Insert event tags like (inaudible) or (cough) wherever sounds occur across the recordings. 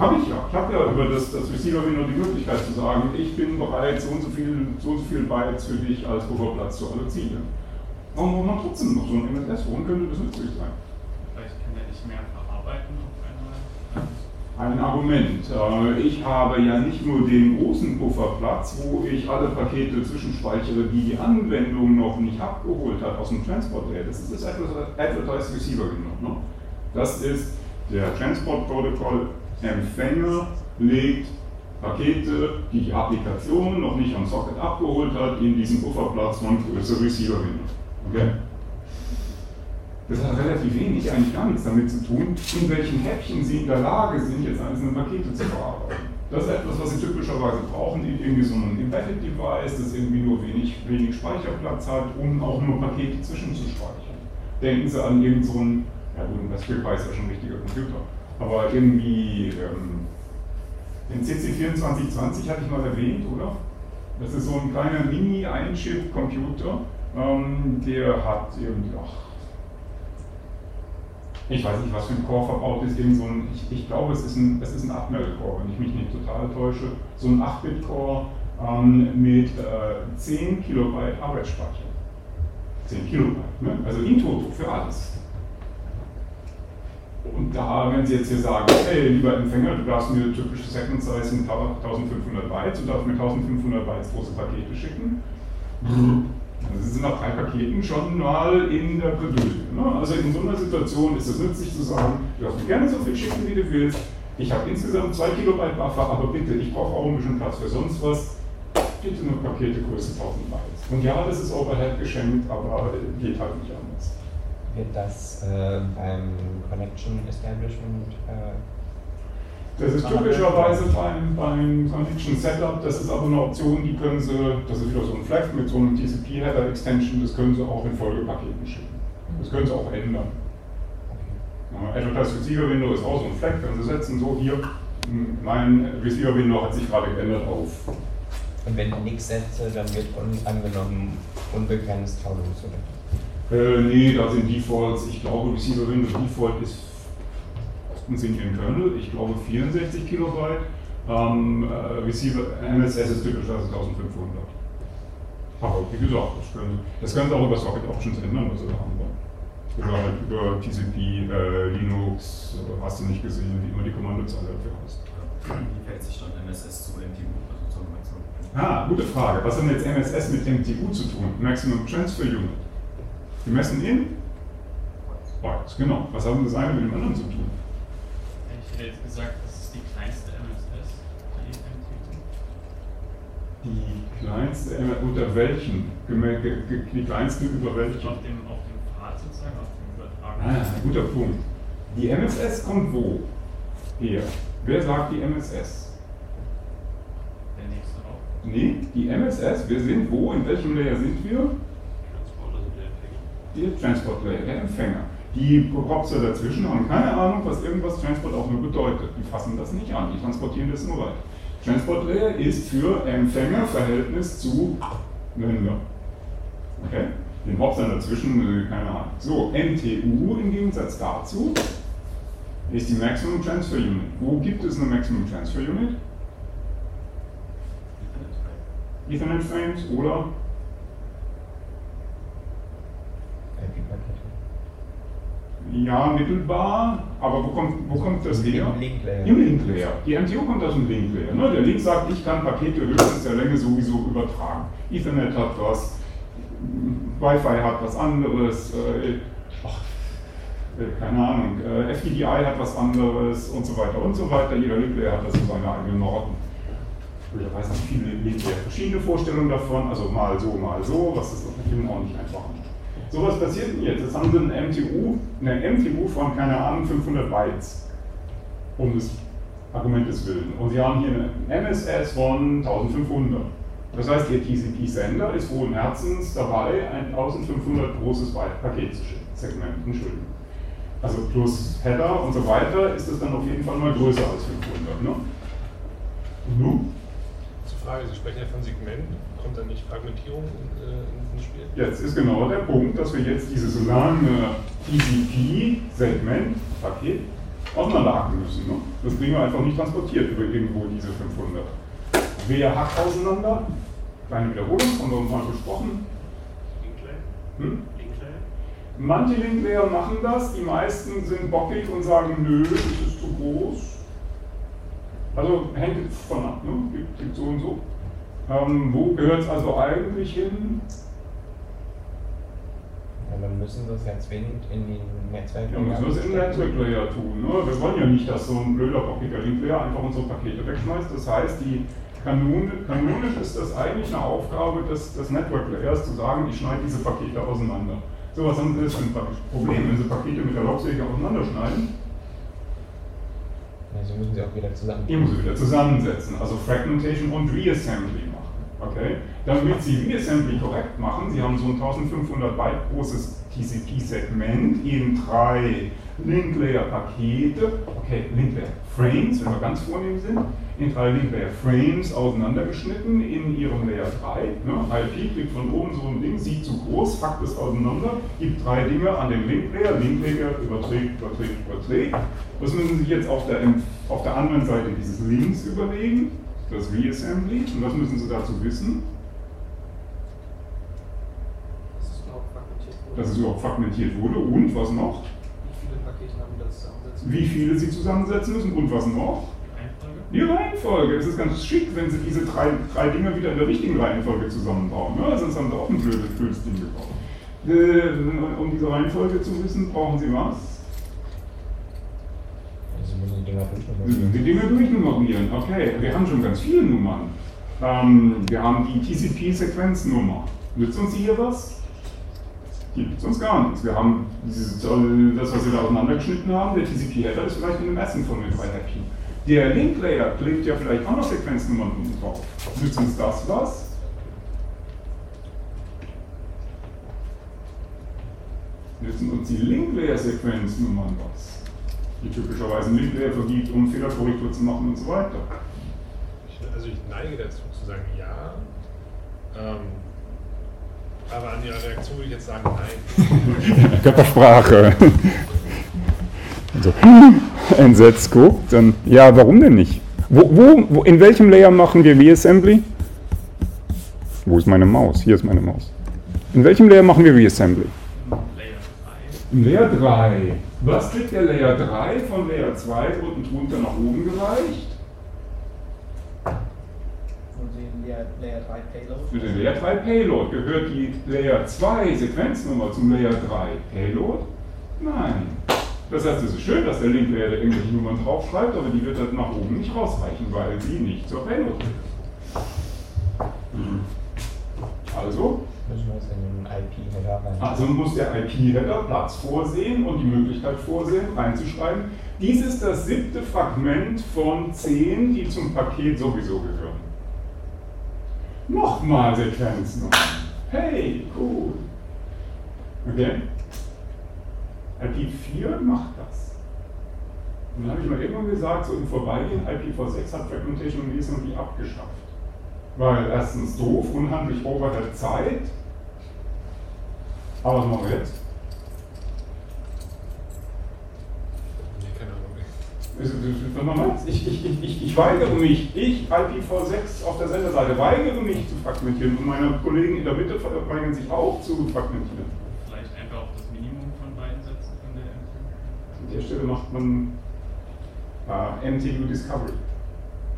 Habe ich ja. Ich habe ja über das, das Receiver-Window die Möglichkeit zu sagen, ich bin bereit, so und so viel, so und so viel Bytes für dich als Pufferplatz zu allozieren. Warum braucht man trotzdem noch so ein MSS? Warum könnte das nützlich sein? Vielleicht kann er nicht mehr verarbeiten auf einmal. Ein Argument. Äh, ich habe ja nicht nur den großen Pufferplatz, wo ich alle Pakete zwischenspeichere, die die Anwendung noch nicht abgeholt hat aus dem Transport Layer. Das ist das Advertised Receiver Window. Das ist der Transport Protocol Empfänger legt Pakete, die die Applikation noch nicht am Socket abgeholt hat, in diesen Pufferplatz von größere Receiver Window. Okay? Das hat relativ wenig, eigentlich gar nichts damit zu tun, in welchen Häppchen Sie in der Lage sind, jetzt einzelne Pakete zu verarbeiten. Das ist etwas, was Sie typischerweise brauchen, irgendwie so ein Embedded Device, das irgendwie nur wenig, wenig Speicherplatz hat, um auch nur Pakete zwischenzuspeichern. Denken Sie an irgendeinen, so ja gut, ein Raspberry Pi ist ja schon ein richtiger Computer, aber irgendwie ähm, den CC2420 hatte ich mal erwähnt, oder? Das ist so ein kleiner Mini-Ein-Chip-Computer, ähm, der hat irgendwie, ach, ich weiß nicht, was für ein Core verbaut ist, irgend so ein, ich, ich glaube, es ist ein, es ist ein Atmel-Core, wenn ich mich nicht total täusche, so ein 8-Bit-Core ähm, mit äh, 10 Kilobyte Arbeitsspeicher. 10 Kilobyte, ne? also in toto für alles. Und da, wenn Sie jetzt hier sagen, hey, lieber Empfänger, du darfst mir typische Second Size mit 1500 Bytes, du darfst mir 1500 Bytes große Pakete schicken, dann sind Sie nach drei Paketen schon mal in der Bredouille. Ne? Also in so einer Situation ist es nützlich zu sagen, du darfst mir gerne so viel schicken, wie du willst. Ich habe insgesamt 2 Kilobyte Buffer, aber bitte, ich brauche auch ein bisschen Platz für sonst was. Bitte nur Pakete Größe 1000 Bytes. Und ja, das ist Overhead geschenkt, aber geht halt nicht anders. Wird das äh, beim Connection Establishment äh, das ist typischerweise beim, beim Connection Setup, das ist aber eine Option, die können Sie, das ist wieder so ein Flag mit so einem TCP-Header Extension, das können Sie auch in Folgepaketen schicken. Das können Sie auch ändern. Ja, Advertise Receiver Window ist auch so ein Flag, können Sie setzen, so hier, mein Receiver Window hat sich gerade geändert auf. Und wenn ich nichts setze, dann wird angenommen unbegrenzt Taulus oder? Äh, nee, da sind Defaults, ich glaube Receiver Window Default ist sind hier im Kernel, ich glaube 64 Kilobyte. Ähm, äh, Receiver MSS ist typischerweise 1500. Aber wie gesagt, das können, das können Sie auch über Socket Options ändern, was Sie da haben wollen. Oder halt über TCP, äh, Linux, oder hast du nicht gesehen, wie immer die Kommandozeile dafür heißt. Wie fällt sich dann MSS zu MTU, also zur Maximum? Ah, gute Frage. Was hat jetzt MSS mit MTU zu tun? Maximum Transfer Unit. Gemessen in? Bytes, genau. Was haben das eine mit dem anderen zu tun? Ich hätte jetzt gesagt, das ist die kleinste MSS, die MTU. Die kleinste MS, unter welchen? Die kleinste über welchen? Auf dem, auf dem Pfad sozusagen, auf dem Übertragen. Ah, guter Punkt. Die MSS kommt wo? Her. Wer sagt die MSS? Der nächste auch. Nee, die MSS, wir sind wo? In welchem Layer sind wir? Transport, also der Empfänger. Der Transport Layer, der Empfänger. Die Hopser dazwischen haben keine Ahnung, was irgendwas Transport auch nur bedeutet. Die fassen das nicht an, die transportieren das nur weiter. Transport Layer ist für Empfängerverhältnis zu Sender. Okay? Den Hopsern dazwischen, äh, keine Ahnung. So, MTU im Gegensatz dazu ist die Maximum Transfer Unit. Wo gibt es eine Maximum Transfer Unit? Ethernet Frames oder Ja, mittelbar, aber wo kommt, wo kommt das her? Im Link Layer. Im Link Layer. Die MTU kommt aus dem Link Layer. Ne? Der Link sagt, ich kann Pakete höchstens der Länge sowieso übertragen. Ethernet hat was, Wi-Fi hat was anderes, äh, ach, äh, keine Ahnung, äh, FTDI hat was anderes und so weiter und so weiter. Jeder Link Layer hat also seine eigenen Norten. Ich weiß nicht, viele Link Layer verschiedene Vorstellungen davon, also mal so, mal so, was ist auch nicht einfach macht. So was passiert denn jetzt? Jetzt haben sie eine MTU, eine MTU von, keine Ahnung, 500 Bytes, um des Argumentes willen. Und sie haben hier eine MSS von 1500. Das heißt, ihr TCP-Sender ist frohen Herzens dabei, ein 1500 großes Paket zu schicken. Segment, Entschuldigung. Also plus Header und so weiter ist es dann auf jeden Fall mal größer als 500. Ne? nun? Frage, Sie sprechen ja von Segment kommt dann nicht Fragmentierung äh, ins Spiel? Jetzt ist genau der Punkt, dass wir jetzt dieses lange TCP-Segment, Paket, auseinanderhacken müssen. Ne? Das kriegen wir einfach nicht transportiert über irgendwo diese 500. Wer hackt auseinander? Kleine Wiederholung, haben wir uns mal besprochen. Hm? Manche Linklayer machen das, die meisten sind bockig und sagen, nö, das ist zu groß. Also hängt von ab, ne? gibt, gibt so und so. Ähm, wo gehört es also eigentlich hin? Ja, dann müssen wir es ja zwingend in die Netzwerk. Ja, müssen wir es im Netzwerk-Layer tun. Ne? Wir wollen ja nicht, dass so ein blöder bockiger Linklayer einfach unsere Pakete wegschmeißt. Das heißt, die Kanone, kanonisch ist das eigentlich eine Aufgabe des, des Network-Layers, zu sagen, ich schneide diese Pakete auseinander. So, was haben Sie jetzt für ein Problem, wenn Sie Pakete mit der Laubsäge auseinanderschneiden? Ja, so müssen sie auch wieder zusammen. Die muss sie wieder zusammensetzen, also Fragmentation und Reassembly machen. Okay? Damit Sie Reassembly korrekt machen, Sie haben so ein 1500 Byte großes TCP-Segment in drei Link-Layer-Pakete, okay, Link-Layer-Frames, wenn wir ganz vornehm sind, in drei Link-Layer-Frames auseinandergeschnitten in ihrem Layer 3. Ne? IP kriegt von oben so ein Ding, sieht zu groß, packt es auseinander, gibt drei Dinge an den Link-Layer, Link-Layer überträgt, überträgt, überträgt. Was müssen Sie sich jetzt auf der, auf der anderen Seite dieses Links überlegen? Das Reassembly. Und was müssen Sie dazu wissen? Dass es überhaupt fragmentiert wurde. Und was noch? Wie viele Pakete haben wir da zusammensetzen? Wie viele Sie zusammensetzen müssen und was noch? Die Reihenfolge. Es ist ganz schick, wenn Sie diese drei, drei Dinge wieder in der richtigen Reihenfolge zusammenbauen. Ne? Sonst haben Sie auch ein blödes, blödes Ding gebaut. Äh, um diese Reihenfolge zu wissen, brauchen Sie was? Also müssen die Dinger Sie müssen durchnummerieren. die Dinge durchnummerieren. Okay, wir haben schon ganz viele Nummern. Ähm, wir haben die TCP-Sequenznummer. Nützt uns hier was? Die nützt uns gar nichts. Wir haben dieses, das, was wir da auseinandergeschnitten haben, der TCP-Header ist vielleicht in dem ersten von den drei Häppchen. Der Link-Layer klebt ja vielleicht auch noch Sequenznummern unten drauf. Nützt uns das was? Nützen uns die Link-Layer-Sequenznummern was? Die typischerweise ein Link-Layer vergibt, um Fehlerkorrektur zu machen und so weiter. Ich, also ich neige dazu zu sagen ja. Ähm, aber an Ihrer Reaktion würde ich jetzt sagen nein. (laughs) Körpersprache. (laughs) Also, entsetzt guckt, dann, ja, warum denn nicht? Wo, wo, wo, in welchem Layer machen wir Reassembly? Wo ist meine Maus? Hier ist meine Maus. In welchem Layer machen wir Reassembly? Layer 3. Layer 3. Was kriegt der Layer 3 von Layer 2 unten drunter nach oben gereicht? Und den Layer, Layer 3 Payload. Für den Layer 3 Payload gehört die Layer 2 Sequenznummer zum Layer 3 Payload? Nein. Das heißt, es ist schön, dass der Link-Layer da irgendwelche Nummern draufschreibt, aber die wird dann nach oben nicht rausreichen, weil sie nicht zur. Also, in den IP-Header rein. also muss der IP-Header Platz vorsehen und die Möglichkeit vorsehen, reinzuschreiben. Dies ist das siebte Fragment von zehn, die zum Paket sowieso gehören. Nochmal Sequenznummern. Hey, cool. Okay? IP4 macht das. Und dann habe ich mal irgendwann gesagt, so im Vorbeigehen, IPv6 hat Fragmentation und Reassembly abgeschafft. Weil erstens doof, unhandlich Overhead Zeit. Aber was machen wir jetzt? Ich, ich, ich, ich weigere mich, ich IPv6 auf der Senderseite weigere mich zu fragmentieren und meine Kollegen in der Mitte weigern sich auch zu fragmentieren. Vielleicht einfach auf das Minimum von beiden Sätzen von der MTU. An der Stelle macht man äh, MTU Discovery.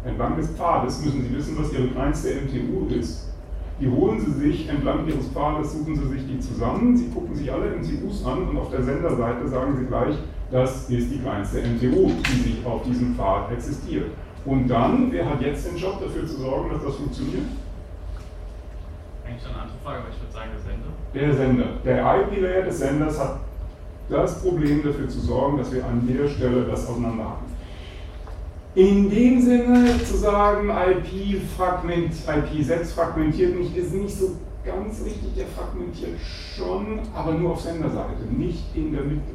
Entlang des Pfades müssen Sie wissen, was Ihre kleinste MTU ist. Die holen Sie sich entlang Ihres Pfades, suchen Sie sich die zusammen, Sie gucken sich alle MTUs an und auf der Senderseite sagen Sie gleich, das ist die kleinste MTU, die sich auf diesem Pfad existiert. Und dann, wer hat jetzt den Job dafür zu sorgen, dass das funktioniert? Eigentlich schon eine andere Frage, aber ich würde sagen, der Sender. Der Sender. Der IP-Layer des Senders hat das Problem dafür zu sorgen, dass wir an der Stelle das auseinander haben. In dem Sinne zu sagen, IP, -Fragment, IP6 fragmentiert nicht, ist nicht so ganz richtig. Der fragmentiert schon, aber nur auf Senderseite, nicht in der Mitte.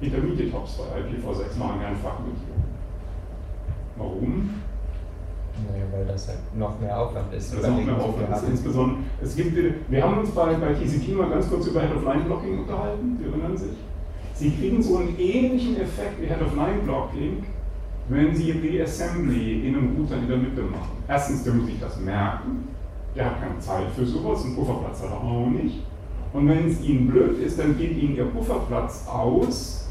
Intermediate Hops bei IPv6 machen keine Fragmentierung. Warum? Naja, weil das halt noch mehr Aufwand ist. Das noch mehr Aufwand. Ist insbesondere, es gibt, wir haben uns bei, bei TCP mal ganz kurz über Head-of-Line-Blocking unterhalten, Sie erinnern sich? Sie kriegen so einen ähnlichen Effekt wie Head of Line Blocking, wenn Sie Reassembly in einem Router in der Mitte machen. Erstens, der muss sich das merken. Der hat keine Zeit für sowas, einen Pufferplatz hat er auch nicht. Und wenn es Ihnen blöd ist, dann geht Ihnen Ihr Pufferplatz aus.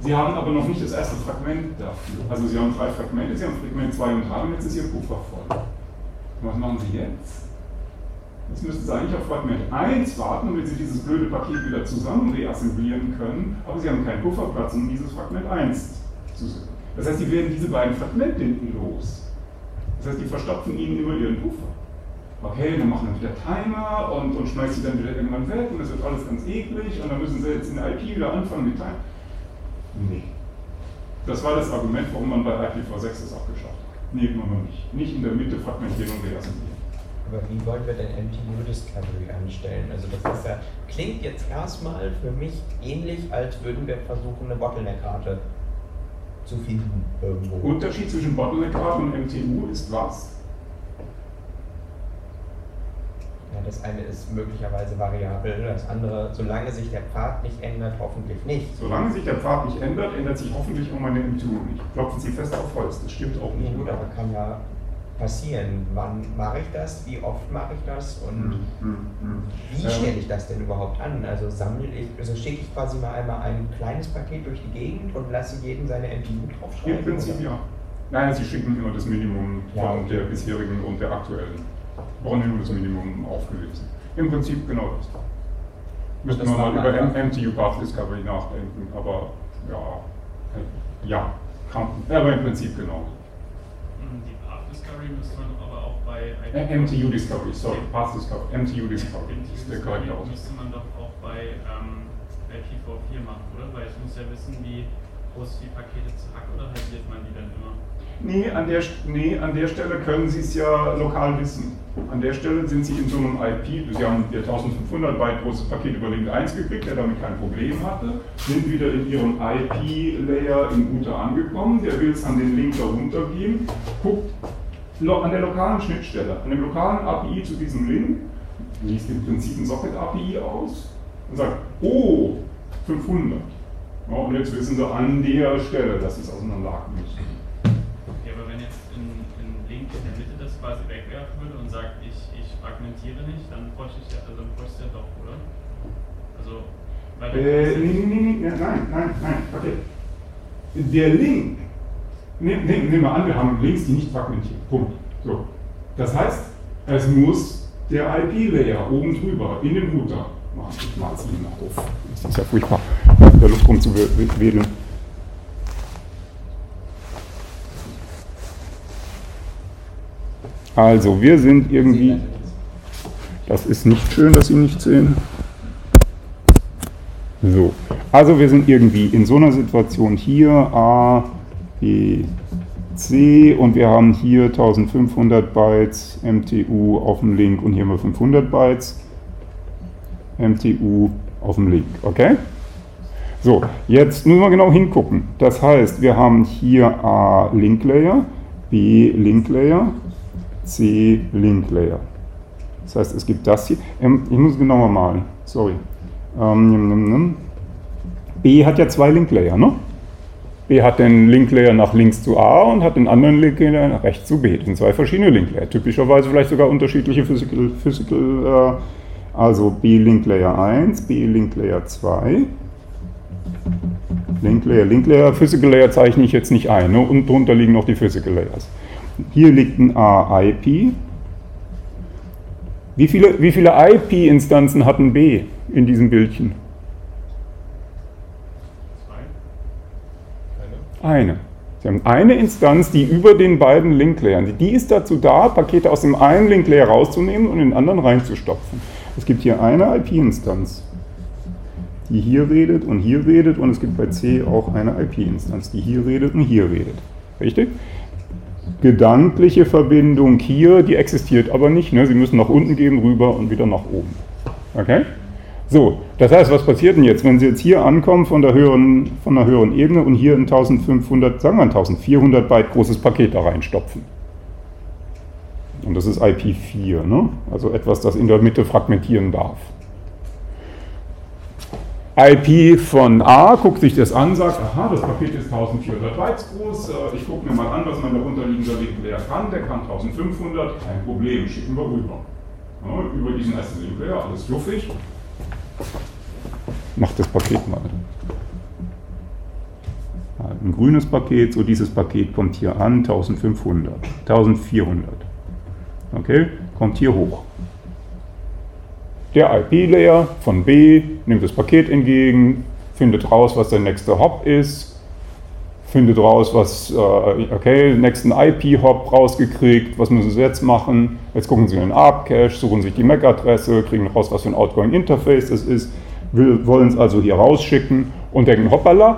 Sie haben aber noch nicht das erste Fragment dafür. Also Sie haben drei Fragmente, Sie haben Fragment 2 und 3 und jetzt ist Ihr Puffer voll. Was machen Sie jetzt? Jetzt müssten Sie eigentlich auf Fragment 1 warten, damit Sie dieses blöde Paket wieder zusammen reassemblieren können, aber Sie haben keinen Pufferplatz, um dieses Fragment 1 zu setzen. Das heißt, Sie werden diese beiden Fragmente hinten los. Das heißt, die verstopfen Ihnen immer Ihren Puffer. Okay, dann machen wir wieder Timer und, und schmeißen sie dann wieder irgendwann weg und das wird alles ganz eklig und dann müssen Sie jetzt in der IP wieder anfangen mit Timer. Nee. Das war das Argument, warum man bei IPv6 das abgeschafft hat. Nee, noch nicht. Nicht in der Mitte fragmentieren und reassemblieren. Aber wie wollen wir denn MTU Discovery anstellen? Also das ist ja, klingt jetzt erstmal für mich ähnlich, als würden wir versuchen, eine Bottleneck-Rate zu finden irgendwo. Unterschied zwischen Bottleneck-Rate und MTU ist was? Ja, das eine ist möglicherweise variabel, das andere, solange sich der Pfad nicht ändert, hoffentlich nicht. Solange sich der Pfad nicht ändert, ändert sich hoffentlich auch meine MTU nicht. Klopfen Sie fest auf Holz, das stimmt auch nicht. Ja, gut, aber kann ja passieren. Wann mache ich das? Wie oft mache ich das? Und Hm, hm, hm. wie Ähm, stelle ich das denn überhaupt an? Also sammle ich, also schicke ich quasi mal einmal ein kleines Paket durch die Gegend und lasse jeden seine MTU draufschreiben? Im Prinzip oder? ja. Nein, Sie schicken immer das Minimum Ja, von okay. der bisherigen und der aktuellen. Brauchen nur das Minimum aufgelöst. Im Prinzip genau das. Müssen wir war mal über. MTU Path Discovery nachdenken, aber ja, äh, ja, kann, aber im Prinzip genau. Discovery müsste man aber auch bei MTU Discovery, sorry, Path Discovery, MTU Discovery ist der korrekte Ausdruck. müsste man doch auch bei ähm, IPv4 machen, oder? Weil es muss ja wissen, wie groß die Pakete zu Hack oder halbiert man die dann immer? Nee an, der, nee, an der Stelle können Sie es ja lokal wissen. An der Stelle sind Sie in so einem IP, Sie haben Ihr 1500 Byte großes Paket über Link 1 gekriegt, der damit kein Problem hatte, sind wieder in Ihrem IP-Layer im Router angekommen, der will es an den Link darunter geben, guckt an der lokalen Schnittstelle, an dem lokalen API zu diesem Link, liest im Prinzip ein Socket-API aus und sagt, oh, 500. Ja, und jetzt wissen Sie an der Stelle, dass Sie es auseinanderhaken müssen. Ja, aber wenn jetzt ein, ein Link in der Mitte das quasi wegwerfen würde und sagt, ich, ich fragmentiere nicht, dann bräuchte ich ja, also dann bräuchte ich ja doch, oder? Also, weil Äh, nee, nee, nee, nee, nein, nein, nein, okay. Der Link, nehmen nehm, wir an, wir haben Links, die nicht fragmentieren. Punkt. So. Das heißt, es muss der IP-Layer oben drüber in den Router machen. Ich mal es Ihnen auf. Das ist ja furchtbar, in der Luft rumzuwedeln. Also, wir sind irgendwie. Das ist nicht schön, dass Sie nicht sehen. So, also wir sind irgendwie in so einer Situation hier A, B, C und wir haben hier 1500 Bytes MTU auf dem Link und hier haben wir 500 Bytes MTU auf dem Link, okay? So, jetzt müssen wir genau hingucken. Das heißt, wir haben hier A Link Layer, B Link Layer, C Link Layer. Das heißt, es gibt das hier. Ähm, ich muss genauer malen, sorry. Ähm. B hat ja zwei Link-Layer, ne? B hat den Link-Layer nach links zu A und hat den anderen Link-Layer nach rechts zu B. Das sind zwei verschiedene Link-Layer. Typischerweise vielleicht sogar unterschiedliche Physical, Physical äh, also B Link-Layer 1, B Link-Layer 2. Link-Layer, Link-Layer, Physical Layer zeichne ich jetzt nicht ein. Ne? Und drunter liegen noch die Physical Layers. Hier liegt ein A-IP. Wie viele, wie viele IP-Instanzen hat ein B in diesem Bildchen? zwei. Keine? Eine. Sie haben eine Instanz, die über den beiden Link-Layern, die ist dazu da, Pakete aus dem einen Link-Layer rauszunehmen und in den anderen reinzustopfen. Es gibt hier eine IP-Instanz, die hier redet und hier redet und es gibt bei C auch eine IP-Instanz, die hier redet und hier redet. Richtig? Gedankliche Verbindung hier, die existiert aber nicht. Ne? Sie müssen nach unten gehen, rüber und wieder nach oben. Okay? So, das heißt, was passiert denn jetzt, wenn Sie jetzt hier ankommen von der höheren, von der höheren Ebene und hier ein 1500, sagen wir ein 1400 Byte großes Paket da reinstopfen? Und das ist IP4, ne? also etwas, das in der Mitte fragmentieren darf. IP von A, guckt sich das an, sagt, aha, das Paket ist 1400 Bytes groß, äh, ich gucke mir mal an, was mein darunterliegender Layer kann, der kann 1500, kein Problem, schicken wir rüber. Ja, über diesen ersten Layer, alles fluffig. Macht das Paket mal. Ein grünes Paket, so dieses Paket kommt hier an, 1500, 1400. Okay, kommt hier hoch. Der IP-Layer von B nimmt das Paket entgegen, findet raus, was der nächste Hop ist, findet raus, was, äh, okay, nächsten IP-Hop rausgekriegt, was müssen Sie jetzt machen? Jetzt gucken Sie in den ARP-Cache, suchen sich die MAC-Adresse, kriegen raus, was für ein Outgoing-Interface es ist, wollen es also hier rausschicken und denken, hoppala,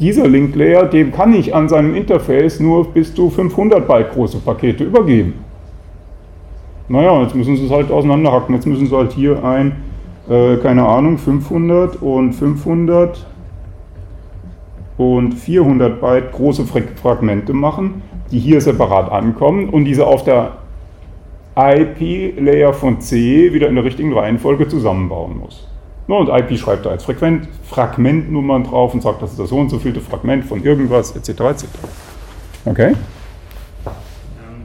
dieser Link-Layer, dem kann ich an seinem Interface nur bis zu 500 Byte große Pakete übergeben. Naja, jetzt müssen sie es halt auseinanderhacken. Jetzt müssen sie halt hier ein, äh, keine Ahnung, 500 und 500 und 400 Byte große Fragmente machen, die hier separat ankommen und diese auf der IP-Layer von C wieder in der richtigen Reihenfolge zusammenbauen muss. Und IP schreibt da jetzt Frequent, Fragmentnummern drauf und sagt, das ist das so und so vielte Fragment von irgendwas, etc. etc. Okay? Ähm,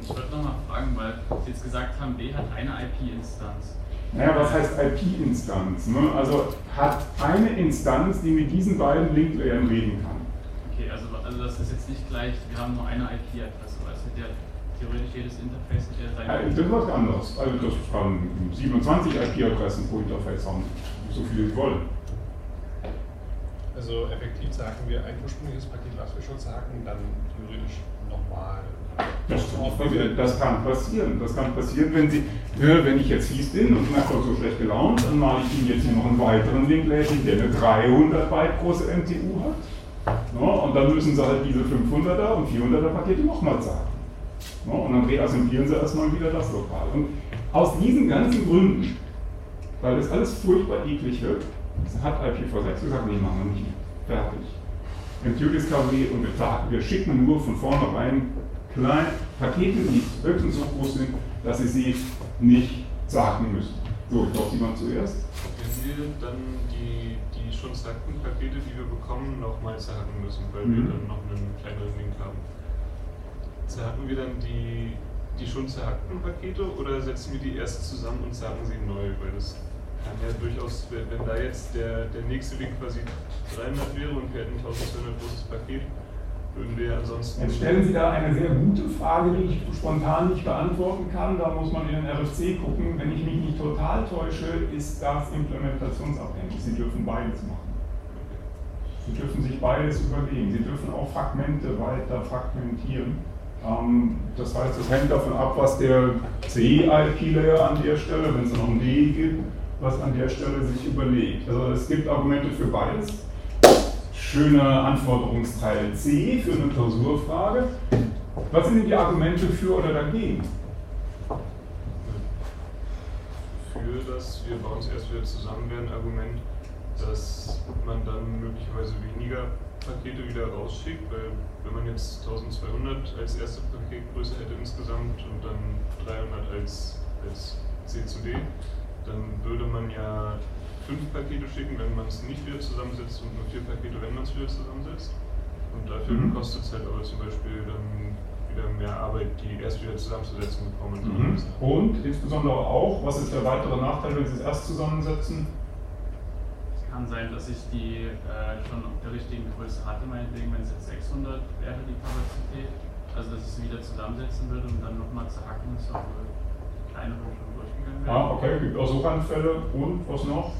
ich wollte nochmal fragen, weil Sie jetzt gesagt haben, B hat eine IP-Instanz. Naja, was heißt IP-Instanz? Ne? Also hat eine Instanz, die mit diesen beiden Link-Layern reden kann. Okay, also, also das ist jetzt nicht gleich, wir haben nur eine IP-Adresse, weil es hat ja theoretisch jedes Interface hat ja seine. Das ist was anderes. Also das kann 27 IP-Adressen pro Interface haben, so viele sie wollen. Also effektiv sagen wir ein ursprüngliches Paket, was wir schon sagen, dann theoretisch nochmal. Das, das kann passieren. Das kann passieren, wenn Sie, wenn ich jetzt fies bin und einfach so schlecht gelaunt, dann male ich Ihnen jetzt hier noch einen weiteren Link-Layer, der eine 300 Byte große MTU hat. Ja, und dann müssen Sie halt diese 500er und 400er Pakete nochmal sagen. Ja, und dann reassemblieren Sie erstmal wieder das Lokal. Und aus diesen ganzen Gründen, weil das alles furchtbar eklig wird, hat IPv6 gesagt, nee, machen wir nicht mehr. Fertig. MQ Discovery und wir, wir schicken nur von vornherein kleine Pakete, die höchstens so groß sind, dass Sie sie nicht sagen müssen. So, ich glaube, jemand zuerst. Wenn wir dann die, die schon zackten Pakete, die wir bekommen, nochmal zerhacken müssen, weil Mhm. wir dann noch einen kleineren Link haben. Zerhacken wir dann die, die schon zerhackten Pakete oder setzen wir die erst zusammen und zerhacken sie neu? Weil das kann ja durchaus, wenn da jetzt der, der nächste Link quasi 300 wäre und wir hätten ein 1200 großes Paket, würden wir ansonsten. Jetzt stellen Sie da eine sehr gute Frage, die ich spontan nicht beantworten kann. Da muss man in den RFC gucken. Wenn ich mich nicht total täusche, ist das implementationsabhängig. Sie dürfen beides machen. Sie dürfen sich beides überlegen. Sie dürfen auch Fragmente weiter fragmentieren. Ähm, das heißt, es hängt davon ab, was der C-IP-Layer an der Stelle, wenn es noch ein D gibt, was an der Stelle sich überlegt. Also es gibt Argumente für beides. Schöner Anforderungsteil C für eine Klausurfrage. Was sind denn die Argumente für oder dagegen? für das wir bauen es erst wieder zusammen wäre ein Argument, dass man dann möglicherweise weniger Pakete wieder rausschickt, weil wenn man jetzt 1200 als erste Paketgröße hätte insgesamt und dann 300 als, als C zu D, dann würde man ja fünf Pakete schicken, wenn man es nicht wieder zusammensetzt und nur vier Pakete, wenn man es wieder zusammensetzt. Und dafür Mhm. kostet es halt aber zum Beispiel dann wieder mehr Arbeit, die erst wieder zusammenzusetzen, bevor man Mhm. Und insbesondere auch, was ist der weitere Nachteil, wenn Sie es erst zusammensetzen? Es kann sein, dass ich die äh, schon auf der richtigen Größe hatte, meinetwegen, wenn es jetzt 600 wäre, die Kapazität. Also, dass ich sie wieder zusammensetzen würde und dann nochmal zerhacken ist, obwohl die kleinere schon durchgegangen wäre. Ja, okay, gibt auch so Randfälle. Und was noch?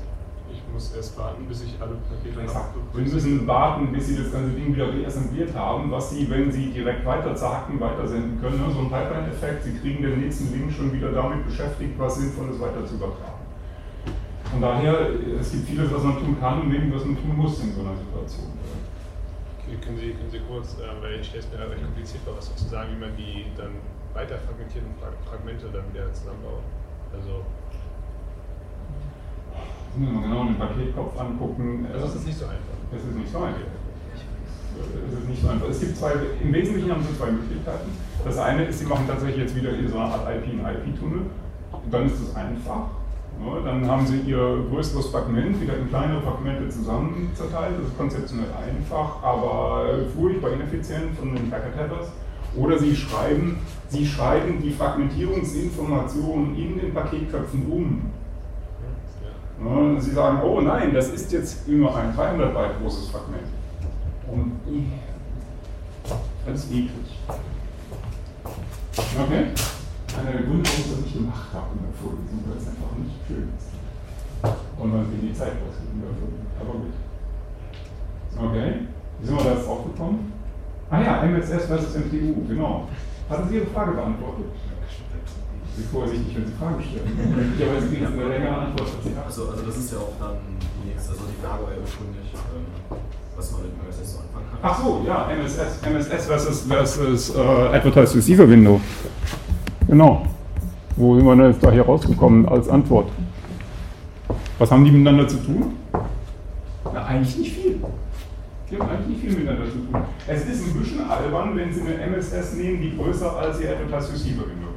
Ich muss erst warten, bis ich alle Pakete Exakt. abgeprüft Sie müssen warten, bis Sie das ganze Ding wieder reassembliert haben, was Sie, wenn Sie direkt weiter zacken, weitersenden können. Ne? So ein Pipeline-Effekt, Sie kriegen den nächsten Link schon wieder damit beschäftigt, was Sinnvolles weiter zu übertragen. Von daher, es gibt vieles, was man tun kann und wenig, was man tun muss in so einer Situation. Okay, können Sie, können Sie kurz, äh, weil ich stelle es mir recht kompliziert vor, was dazu sagen, wie man die dann weiter fragmentierten Frag Fragmente dann wieder zusammenbaut. Also, müssen wir genau den Paketkopf angucken. also das ist nicht so einfach. Es ist nicht so einfach. Es ist nicht so einfach. Es gibt zwei, im Wesentlichen haben Sie zwei Möglichkeiten. Das eine ist, Sie machen tatsächlich jetzt wieder so eine Art IP- und IP-Tunnel. Dann ist es einfach. Dann haben Sie Ihr größeres Fragment wieder in kleinere Fragmente zusammen zerteilt. Das ist konzeptionell einfach, aber furchtbar ineffizient von den Packet Headers. Oder Sie schreiben, Sie schreiben die Fragmentierungsinformationen in den Paketköpfen um. Sie sagen, oh nein, das ist jetzt immer ein 300 Byte großes Fragment. Und das ist eklig. Okay? Einer der Gründe, warum ich das nicht gemacht habe in der Vorlesung, weil es einfach nicht schön ist. Und man will die Zeit ausgeben dafür. Aber gut. Okay, wie sind wir da jetzt drauf gekommen? Ah ja, MSS versus MTU, genau. Hatten Sie Ihre Frage beantwortet? Sie vorsichtig, wenn Sie Fragen stellen. Möglicherweise gibt es eine längere Antwort. als Sie haben. Also, also das ist ja auch dann die nächste, also die Frage war ja ursprünglich, ähm, was man mit MSS so anfangen kann. Ach so, ja, MSS, MSS versus, versus äh, Advertised Receiver Window. Genau. Wo sind wir denn jetzt da hier rausgekommen als Antwort? Was haben die miteinander zu tun? Na, eigentlich nicht viel. Die haben eigentlich nicht viel miteinander zu tun. Es ist ein bisschen albern, wenn Sie eine MSS nehmen, die größer als Ihr Advertised Receiver Window.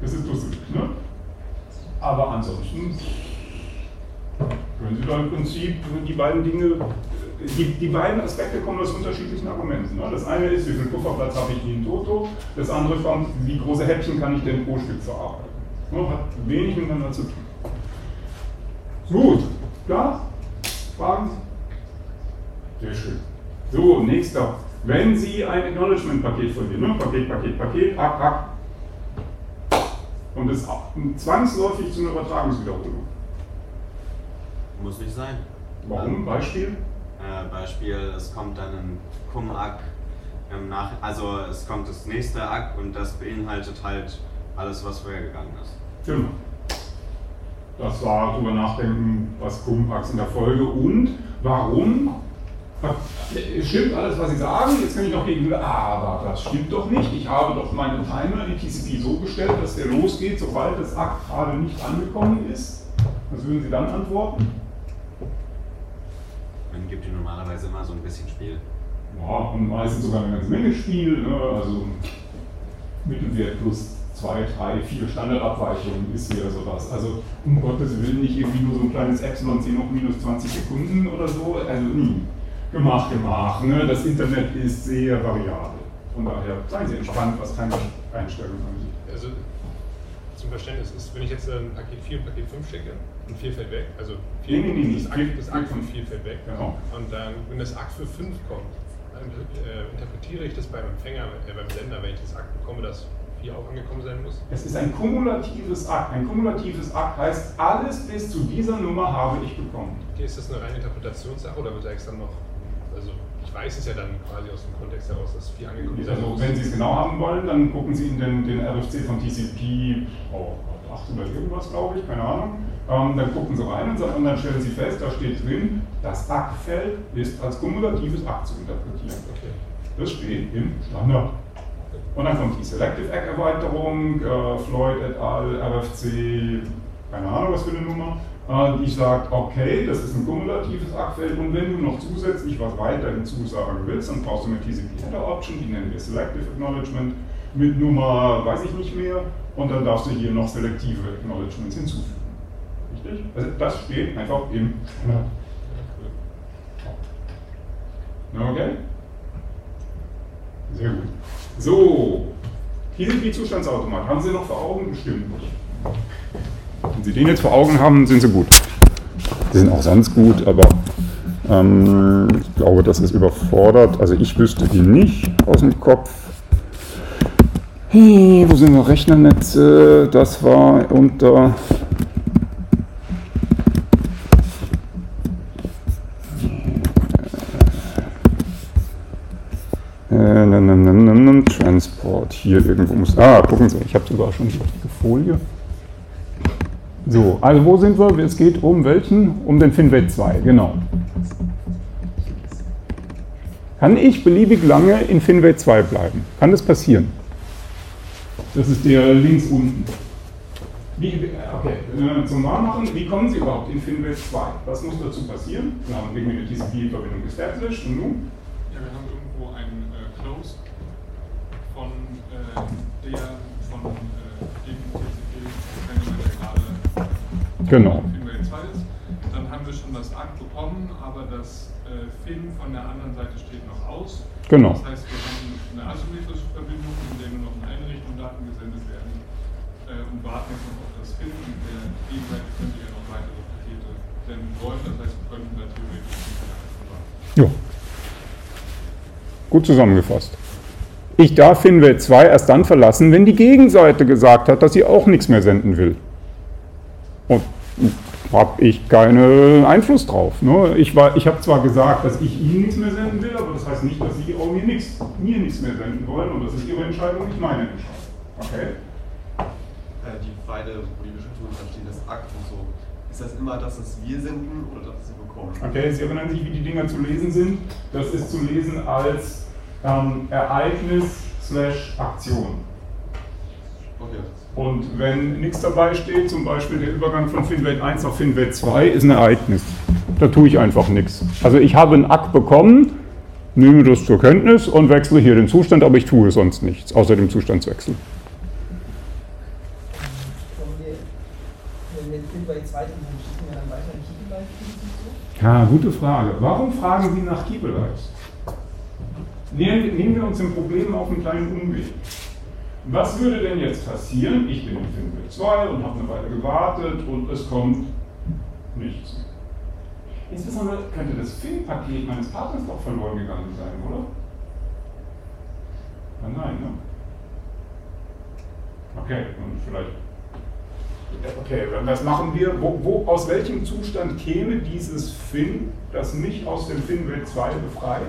Das ist dusselig, ne? Aber ansonsten können Sie da im Prinzip die beiden Dinge, die, die beiden Aspekte kommen aus unterschiedlichen Argumenten. Ne? Das eine ist, wie viel Pufferplatz habe ich ein Toto, das andere kommt, wie große Häppchen kann ich denn pro Stück verarbeiten. Ne? Hat wenig miteinander zu tun. Gut, klar? Fragen? Sehr schön. So, nächster. Wenn Sie ein Acknowledgement-Paket verlieren, ne? Paket, Paket, Paket, Ack, Ack, und es zwangsläufig zu einer Übertragungswiederholung. Muss nicht sein. Warum? Beispiel? Äh, Beispiel, es kommt dann ein Cum-Ack Nach also es kommt das nächste Ack und das beinhaltet halt alles, was vorher gegangen ist. Genau. Das war drüber nachdenken, was Cum-Acks in der Folge und warum. Es stimmt alles, was Sie sagen, jetzt kann ich noch gegenüber, aber das stimmt doch nicht. Ich habe doch meinen Timer in TCP so gestellt, dass der losgeht, sobald das Akt gerade nicht angekommen ist. Was würden Sie dann antworten? Man gibt ihm normalerweise immer so ein bisschen Spiel. Ja, und meistens sogar eine ganze Menge Spiel, ne? also Mittelwert plus zwei, drei, vier Standardabweichungen ist wieder sowas. Also um Gottes Willen nicht irgendwie nur so ein kleines Epsilon 10 hoch minus 20 Sekunden oder so, also nie. Gemacht, gemacht. Ne? Das Internet ist sehr variabel. Von daher seien Sie entspannt, was keine Einstellungen angeht. Also zum Verständnis ist, wenn ich jetzt ein Paket 4 und Paket 5 schicke und 4 fällt weg, also 4, Nee, nee, nee, das. Akt, das Akt von 4 fällt weg Genau. und dann, wenn das Akt für 5 kommt, dann äh, interpretiere ich das beim Empfänger, äh, beim Sender, wenn ich das Akt bekomme, dass 4 auch angekommen sein muss. Es ist ein kumulatives Akt. Ein kumulatives Akt heißt, alles bis zu dieser Nummer habe ich bekommen. Okay, ist das eine reine Interpretationssache oder wird da extra noch, ich weiß es ja dann quasi aus dem Kontext heraus, dass 4 angekommen sein Also, wenn Sie es genau haben wollen, dann gucken Sie in den, den RFC von TCP, oh, 800 irgendwas, glaube ich, keine Ahnung. Ähm, dann gucken Sie rein und, dann stellen Sie fest, da steht drin, das Aktfeld ist als kumulatives Akt zu interpretieren. Okay. Das steht im Standard. Und dann kommt die Selective Act Erweiterung, äh, Floyd et al., RFC, keine Ahnung was für eine Nummer, die sagt, okay, das ist ein kumulatives Aktfeld und wenn du noch zusätzlich was weiter hinzusagen willst, dann brauchst du eine TCP Header Option, die nennen wir Selective Acknowledgement mit Nummer, weiß ich nicht mehr, und dann darfst du hier noch selektive Acknowledgements hinzufügen. Richtig? Also das steht einfach im Standard. Okay? Sehr gut. So, TCP-Zustandsautomat. Haben Sie noch vor Augen? Bestimmt nicht. Wenn Sie den jetzt vor Augen haben, sind Sie gut. Sie sind auch sonst gut, aber ähm, ich glaube, das ist überfordert. Also ich wüsste die nicht aus dem Kopf. Hey, wo sind wir? Rechnernetze. Das war unter. Äh, Transport. Hier irgendwo muss. Ah, gucken Sie, ich habe sogar schon die richtige Folie. So, also wo sind wir? Es geht um welchen? Um den FinWet 2, genau. Kann ich beliebig lange in FinWet 2 bleiben? Kann das passieren? Das ist der links unten. Wie, okay, äh, zum Wahrmachen, wie kommen Sie überhaupt in FinWet 2? Was muss dazu passieren? Wir haben irgendwie eine TCP-Verbindung established und nun? Genau. Finway 2 ist. Dann haben wir schon das ARC bekommen, aber das äh, Fin von der anderen Seite steht noch aus. Genau. Das heißt, wir haben eine asymmetrische Verbindung, in der nur noch in eine Richtung Daten gesendet werden äh, und warten jetzt noch auf das Fin. Und der Gegenseite könnte ja noch weitere Pakete senden wollen. Das heißt, wir könnten da theoretisch nicht. Ja. Gut zusammengefasst. Ich darf Finway 2 erst dann verlassen, wenn die Gegenseite gesagt hat, dass sie auch nichts mehr senden will. Und habe ich keinen Einfluss drauf. Ne? Ich, war- ich habe zwar gesagt, dass ich Ihnen nichts mehr senden will, aber das heißt nicht, dass Sie auch mir nichts, mir nichts mehr senden wollen und das ist Ihre Entscheidung, nicht meine Entscheidung. Okay? Äh, die Pfeile, wo die Beschriftung da steht, das Akt und so. Ist das immer das, was wir senden oder das, was sie bekommen? Okay, Sie erinnern sich, wie die Dinger zu lesen sind. Das ist zu lesen als ähm, Ereignis slash Aktion. Okay. Und wenn nichts dabei steht, zum Beispiel der Übergang von FinWelt 1 auf FinWelt 2, ist ein Ereignis. Da tue ich einfach nichts. Also ich habe ein Akt bekommen, nehme das zur Kenntnis und wechsle hier den Zustand, aber ich tue sonst nichts, außer dem Zustandswechsel. Ja, gute Frage. Warum fragen Sie nach Keybelives? Nehmen, wir uns im Problem auf einen kleinen Umweg. Was würde denn jetzt passieren? Ich bin in FinWelt 2 und habe eine Weile gewartet und es kommt nichts. Insbesondere könnte das FIN-Paket meines Partners doch verloren gegangen sein, oder? Ah, nein, ne? Okay, und vielleicht. Okay, was machen wir? Wo, wo, aus welchem Zustand käme dieses FIN, das mich aus dem FIN-Welt 2 befreit?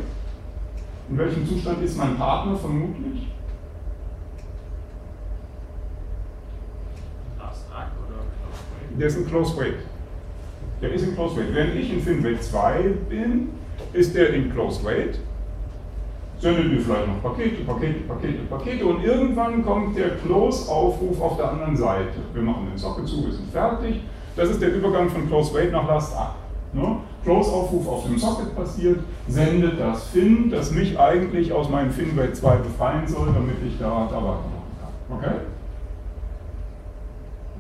In welchem Zustand ist mein Partner vermutlich? Last Act oder Close Der ist in Close Wait. Der ist in Close Wait. Wenn ich in FinWait 2 bin, ist der in Close Wait. Sendet mir vielleicht noch Pakete, Pakete, Pakete, Pakete und irgendwann kommt der Close-Aufruf auf der anderen Seite. Wir machen den Socket zu, wir sind fertig. Das ist der Übergang von Close Wait nach Last Act. Ne? Close-Aufruf auf dem Socket passiert, sendet das Fin, das mich eigentlich aus meinem FinWait 2 befreien soll, damit ich da, da weitermachen kann. Okay?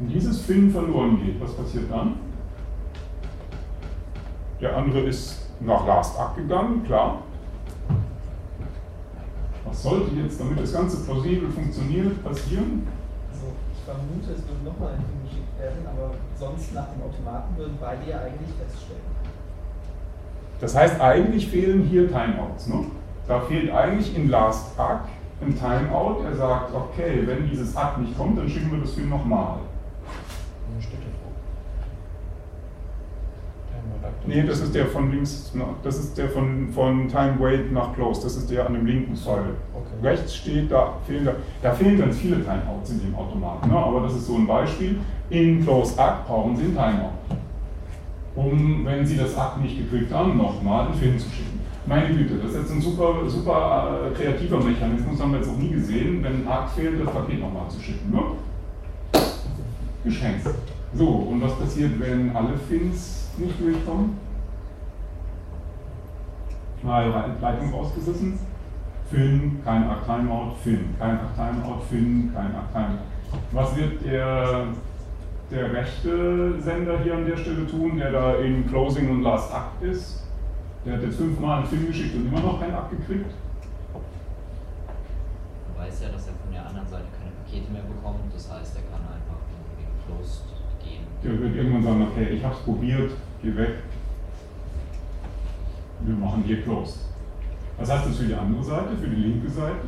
Wenn dieses Fin verloren geht, was passiert dann? Der andere ist nach Last Act gegangen, klar. Was sollte jetzt, damit das Ganze plausibel funktioniert, passieren? Also ich vermute, es würde nochmal ein Film geschickt werden, aber sonst nach dem Automaten würden beide ja eigentlich feststellen. Das heißt, eigentlich fehlen hier Timeouts. Ne? Da fehlt eigentlich in Last Act ein Timeout, der sagt, okay, wenn dieses Act nicht kommt, dann schicken wir das Film nochmal. Eine vor. Nee, das ist der von links, das ist der von, von Time Wait nach Close, das ist der an dem linken Pfeil. Okay. Rechts steht, da fehlen, da, da fehlen ganz viele Timeouts in dem Automaten, ne? aber das ist so ein Beispiel. In Close Act brauchen Sie ein Timeout, um, wenn Sie das Act nicht gekriegt haben, nochmal einen Film zu schicken. Meine Güte, das ist jetzt ein super, super äh, kreativer Mechanismus, haben wir jetzt noch nie gesehen, wenn ein Act fehlt, das Paket nochmal zu schicken. Ne? Geschenkt. So, und was passiert, wenn alle Fins nicht durchkommen? Mal Leitung ausgerissen. Fin, kein Timeout, Fin, kein Timeout, Fin, kein Timeout. Was wird der, der rechte Sender hier an der Stelle tun, der da in Closing und Last Act ist? Der hat jetzt fünfmal einen Film geschickt und immer noch keinen Act gekriegt. Er weiß ja, dass er von der anderen Seite keine Pakete mehr bekommt. Das heißt, er kann einfach in Closed gehen. Der wird irgendwann sagen, okay, ich hab's probiert, geh weg. Wir machen hier Closed. Was heißt das für die andere Seite, für die linke Seite?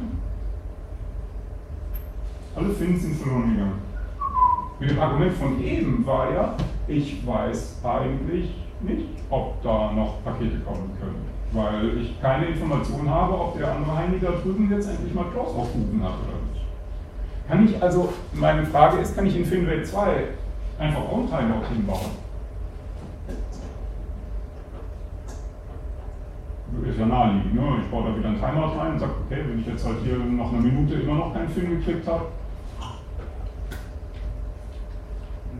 Alle Fins sind verloren gegangen. Mit dem Argument von eben war ja, ich weiß eigentlich nicht, ob da noch Pakete kommen können. Weil ich keine Information habe, ob der andere Heini da drüben jetzt endlich mal Close aufgerufen hat oder nicht. Kann ich also, meine Frage ist, kann ich in FinWelt 2 einfach auch ein Timeout hinbauen? Ist ja naheliegend, ne? Ich baue da wieder ein Timeout rein und sage, okay, wenn ich jetzt halt hier nach einer Minute immer noch keinen Film gekriegt habe,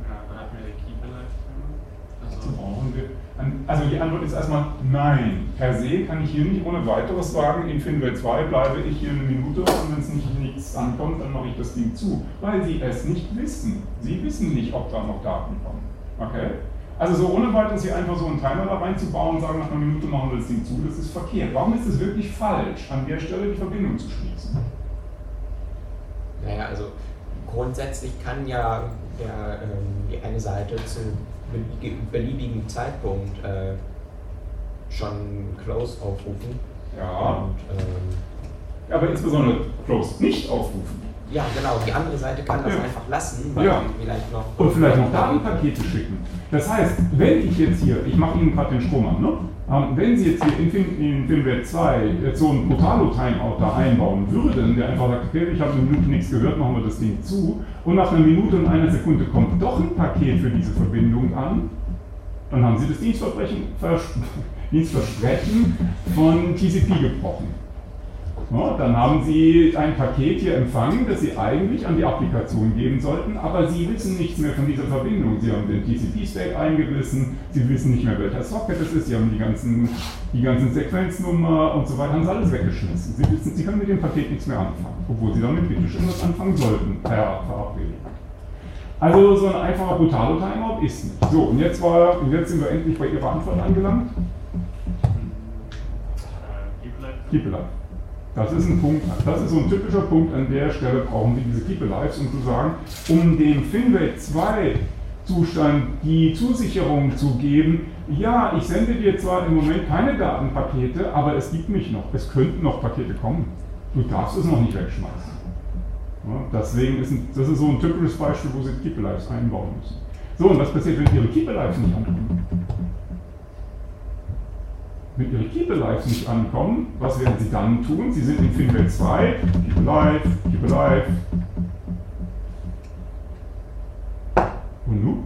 Ja, dann hat mir der Keeper Live so brauchen wir. Also die Antwort ist erstmal nein. Per se kann ich hier nicht ohne weiteres sagen, in FinWelt 2 bleibe ich hier eine Minute und wenn es nicht nichts ankommt, dann mache ich das Ding zu. Weil sie es nicht wissen. Sie wissen nicht, ob da noch Daten kommen. Okay? Also so ohne weiteres hier einfach so einen Timer da reinzubauen und sagen, nach einer Minute machen wir das Ding zu, das ist verkehrt. Warum ist es wirklich falsch, an der Stelle die Verbindung zu schließen? Naja, also grundsätzlich kann ja der, ähm, die eine Seite zu beliebigen Zeitpunkt äh, schon Close aufrufen. Ja. Und, ähm, Aber insbesondere Close nicht aufrufen. ja, genau, die andere Seite kann das Ja. einfach lassen, weil Ja. vielleicht noch. Und vielleicht noch Datenpakete schicken. Das heißt, wenn ich jetzt hier, ich mache Ihnen gerade den Strom an, ne? Wenn Sie jetzt hier in, Fin- in Finware 2 jetzt so einen Brutalo-Timeout da einbauen würden, der einfach sagt, okay, ich habe eine Minute nichts gehört, machen wir das Ding zu, und nach einer Minute und einer Sekunde kommt doch ein Paket für diese Verbindung an, dann haben Sie das Dienstverbrechen, Vers (laughs) Dienstversprechen von TCP gebrochen. Ja, dann haben Sie ein Paket hier empfangen, das Sie eigentlich an die Applikation geben sollten, aber Sie wissen nichts mehr von dieser Verbindung. Sie haben den TCP-Stack eingerissen, Sie wissen nicht mehr, welcher Socket es ist, Sie haben die ganzen, die ganzen Sequenznummer und so weiter, haben Sie alles weggeschmissen. Sie, wissen, Sie können mit dem Paket nichts mehr anfangen, obwohl Sie damit bitte schon was anfangen sollten, per Verabredung. Also so ein einfacher Brutalo-Timeout ist nicht. So, und jetzt, war, jetzt sind wir endlich bei Ihrer Antwort angelangt. Äh, Keep. Keep Alive. Das ist ein Punkt, das ist so ein typischer Punkt, an der Stelle brauchen wir diese Keep Alives, um zu sagen, um dem Finway 2 Zustand die Zusicherung zu geben, ja, ich sende dir zwar im Moment keine Datenpakete, aber es gibt mich noch, es könnten noch Pakete kommen. Du darfst es noch nicht wegschmeißen. Ja, deswegen ist ein, das ist so ein typisches Beispiel, wo sie Keep Alives einbauen müssen. So, und was passiert, wenn ihre Keep Alives nicht ankommen? Wenn Ihre Keep Alive nicht ankommen, was werden Sie dann tun? Sie sind in Finware 2, Keep Alive, Keep Alive. Und nun?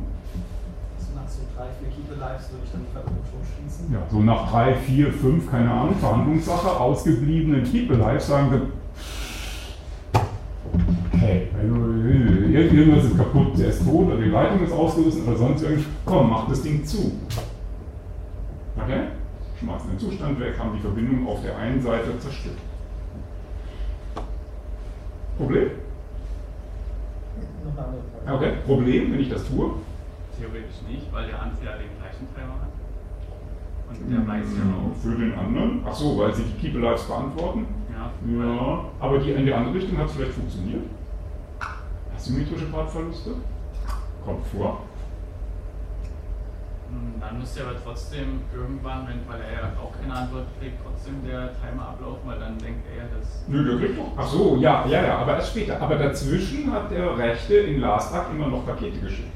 So nach so drei, vier Keep Lives würde ich dann die schon schließen. Ja, so nach 3, 4, 5, keine Ahnung, Verhandlungssache, ausgebliebenen Keep Alive sagen Sie, okay, also, irgendwas ist kaputt, der ist tot oder die Leitung ist ausgerissen oder sonst irgendwas, komm, mach das Ding zu. Okay? Schmeißen den Zustand weg, haben die Verbindung auf der einen Seite zerstört. Problem? Noch eine andere Frage. Okay, Problem, wenn ich das tue? Theoretisch nicht, weil der andere ja den gleichen Timer hat. Und der weiß ja auch. für den anderen. Ach so, weil sie die Keep Alives beantworten. Ja, Ja, aber die in die andere Richtung hat es vielleicht funktioniert. Asymmetrische Partverluste? Kommt vor. Dann müsste aber trotzdem irgendwann, wenn, weil er ja auch keine Antwort kriegt, trotzdem der Timer ablaufen, weil dann denkt er, dass. Nö, der kriegt doch. Ach so, ja, ja, ja, aber erst später. Aber dazwischen hat der Rechte in Last Act immer noch Pakete geschickt.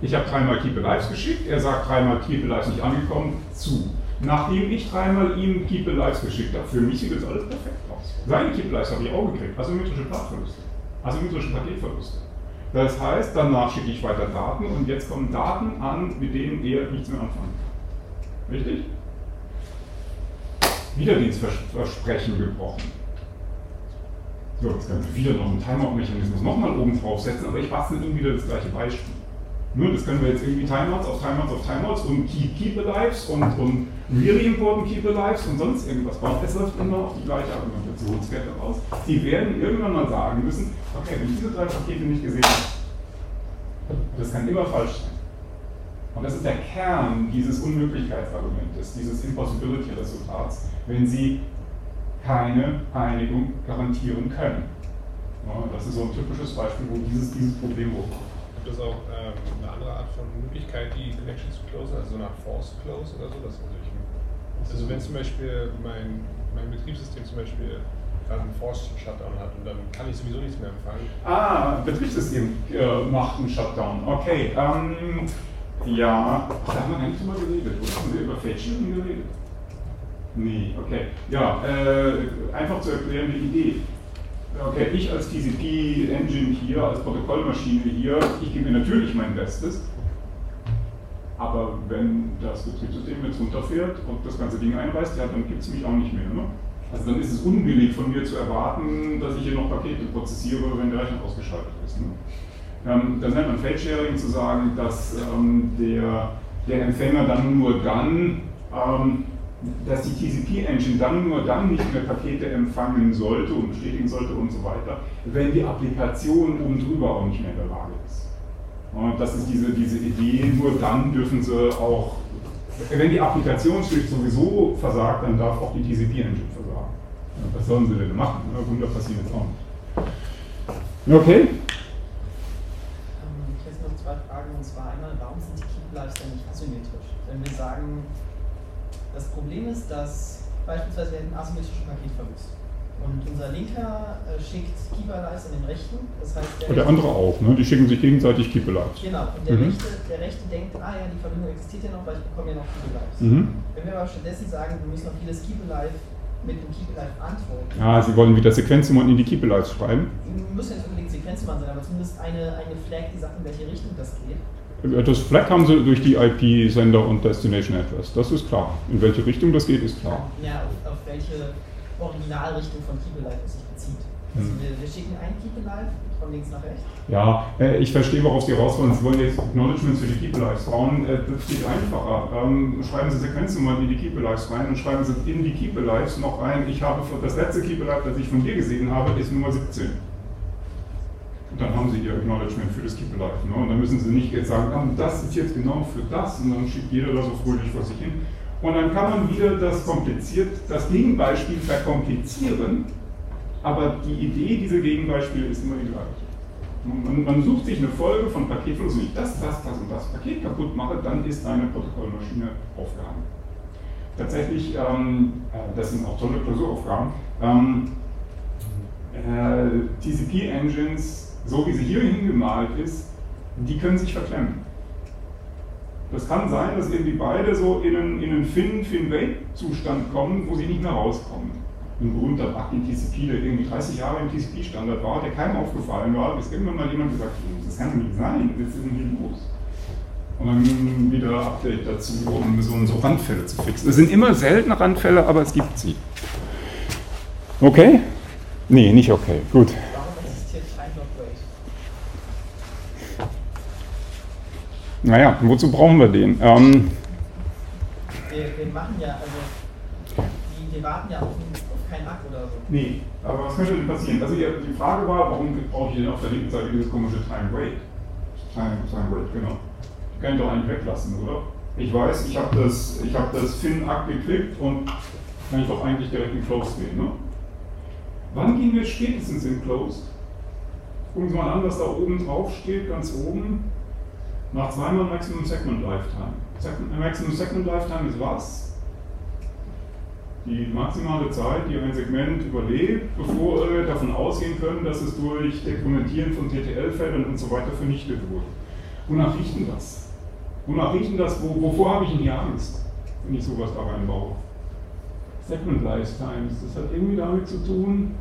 Ich habe dreimal Keep Alives geschickt, er sagt dreimal Keep Alives nicht angekommen, zu. Nachdem ich dreimal ihm Keep Alives geschickt habe, für mich sieht das alles perfekt aus. Seine Keep Alives habe ich auch gekriegt, asymmetrische Partverluste, asymmetrische Paketverluste. Das heißt, danach schicke ich weiter Daten und jetzt kommen Daten an, mit denen er nichts mehr anfangen kann. Richtig? Wiederdienstversprechen gebrochen. So, jetzt können wir wieder noch einen Timeout-Mechanismus nochmal oben draufsetzen, aber ich bastel ihm wieder das gleiche Beispiel. Nur, das können wir jetzt irgendwie Timeouts auf Timeouts auf Timeouts und Keep Keep Alives und, und Really Important Keep Alives und sonst irgendwas bauen. Es läuft immer auf die gleiche Argumentationskette raus. Sie werden irgendwann mal sagen müssen, okay, wenn ich diese drei Pakete nicht gesehen habe, das kann immer falsch sein. Und das ist der Kern dieses Unmöglichkeitsargumentes, dieses Impossibility-Resultats, wenn Sie keine Einigung garantieren können. Ja, das ist so ein typisches Beispiel, wo dieses, dieses Problem hochkommt. Gibt es auch ähm, eine andere Art von Möglichkeit, die Connection zu closen, also Art Forced Close oder so? Dass also, ich, also wenn zum Beispiel mein, mein Betriebssystem zum Beispiel gerade einen Forced Shutdown hat und dann kann ich sowieso nichts mehr empfangen. Ah, Betriebssystem äh, macht einen Shutdown. Okay, ähm, ja, da haben wir gar nicht drüber geredet, oder? Haben wir über Fetching geredet? Nee, okay. Ja, äh, einfach zu erklären die Idee. Okay, ich als TCP-Engine hier, als Protokollmaschine hier, ich gebe mir natürlich mein Bestes. Aber wenn das Betriebssystem jetzt runterfährt und das ganze Ding einreißt, ja, dann gibt es mich auch nicht mehr. Ne? Also dann ist es unbillig von mir zu erwarten, dass ich hier noch Pakete prozessiere, wenn der Rechner ausgeschaltet ist. Ne? Ähm, das nennt man Fade-Sharing, zu sagen, dass ähm, der, der Empfänger dann nur dann, ähm, dass die TCP-Engine dann nur dann nicht mehr Pakete empfangen sollte und bestätigen sollte und so weiter, wenn die Applikation oben drüber auch nicht mehr in der Lage ist. Und das ist diese, diese Idee, nur dann dürfen sie auch, wenn die Applikationsschicht sowieso versagt, dann darf auch die TCP-Engine versagen. Was sollen sie denn machen? Wunder passieren jetzt auch nicht. Okay? Ähm, ich hätte noch zwei Fragen und zwar einmal, warum sind die Keep Lives denn nicht asymmetrisch? Wenn wir sagen, das Problem ist, dass beispielsweise wir hätten asymmetrischen Paketverlust. Und unser linker äh, schickt Keeper Lives an den rechten. Das heißt, Und der andere auch, ne? die schicken sich gegenseitig Keep Alive. Genau, und der, Mhm. rechte, der rechte denkt, ah ja, die Verbindung existiert ja noch, weil ich bekomme ja noch Keep Alives. Mhm. Wenn wir aber stattdessen sagen, wir müssen auf jedes Keep Alive mit dem Keep Alive antworten, Ah, sie wollen wieder Sequenznummern in die Keep Alive schreiben. müssen jetzt unbedingt Sequenznummern sein, aber zumindest eine, eine Flag, die sagt, in welche Richtung das geht. Das Flag haben sie durch die IP-Sender und Destination Address. Das ist klar. In welche Richtung das geht, ist klar. Ja, auf, auf welche Originalrichtung von Keep Alive sich bezieht. Also Mhm. wir, wir schicken ein Keep Alive von links nach rechts. Ja, äh, ich verstehe, worauf Sie raus wollen. Sie wollen jetzt Acknowledgements für die Keep Alives bauen. Äh, das geht einfacher. Ähm, schreiben Sie Sequenznummern in die Keep Alives rein und schreiben Sie in die Keep Alives noch rein. Ich habe das letzte Keep Alive, das ich von dir gesehen habe, ist Nummer 17. Und dann haben Sie Ihr Acknowledgement für das Keep Alive. Ne? Und dann müssen Sie nicht jetzt sagen, ah, das ist jetzt genau für das. Und dann schickt jeder da so fröhlich vor sich hin. Und dann kann man wieder das kompliziert, das Gegenbeispiel verkomplizieren. Aber die Idee dieser Gegenbeispiele ist immer die gleiche. Man, man sucht sich eine Folge von Paketfluss, wenn ich das, das, das und das Paket kaputt mache, dann ist eine Protokollmaschine aufgehangen. Tatsächlich, ähm, äh, das sind auch tolle Klausuraufgaben, ähm, äh, TCP-Engines, so wie sie hier hingemalt ist, die können sich verklemmen. Das kann sein, dass irgendwie beide so in einen, in einen Fin-Fin-Wait-Zustand kommen, wo sie nicht mehr rauskommen. Ein berühmter Bug in TCP, der irgendwie 30 Jahre im TCP-Standard war, der keinem aufgefallen war, bis irgendwann mal jemand gesagt hat, das kann doch nicht sein, was ist hier los? Und dann wieder Update dazu, um so, so Randfälle zu fixen. Es sind immer seltene Randfälle, aber es gibt sie. Okay? Nee, nicht okay. Gut. Warum existiert Time Not Wait? Naja, wozu brauchen wir den? Ähm, Wir, wir machen ja, also, die, wir warten ja auf, auf keinen Akt oder so. Nee, aber was könnte denn passieren? Also die, die Frage war, warum brauche ich denn auf der linken Seite dieses komische Time Wait? Time, time Wait, genau. Die kann ich doch eigentlich weglassen, oder? Ich weiß, ich habe das, ich hab das Fin-Akt geklickt und kann ich doch eigentlich direkt in Closed gehen, ne? Wann gehen wir spätestens in Closed? Gucken Sie mal an, was da oben drauf steht, ganz oben. Nach zweimal Maximum Segment Lifetime. Segment, Maximum Segment Lifetime ist was? die maximale Zeit, die ein Segment überlebt, bevor wir davon ausgehen können, dass es durch Dekrementieren von TTL-Feldern und so weiter vernichtet wurde. Wonach riecht denn das? Wonach riecht denn das? Wo, wovor habe ich denn die Angst, wenn ich sowas da reinbaue? Segment Lifetimes, das hat irgendwie damit zu tun,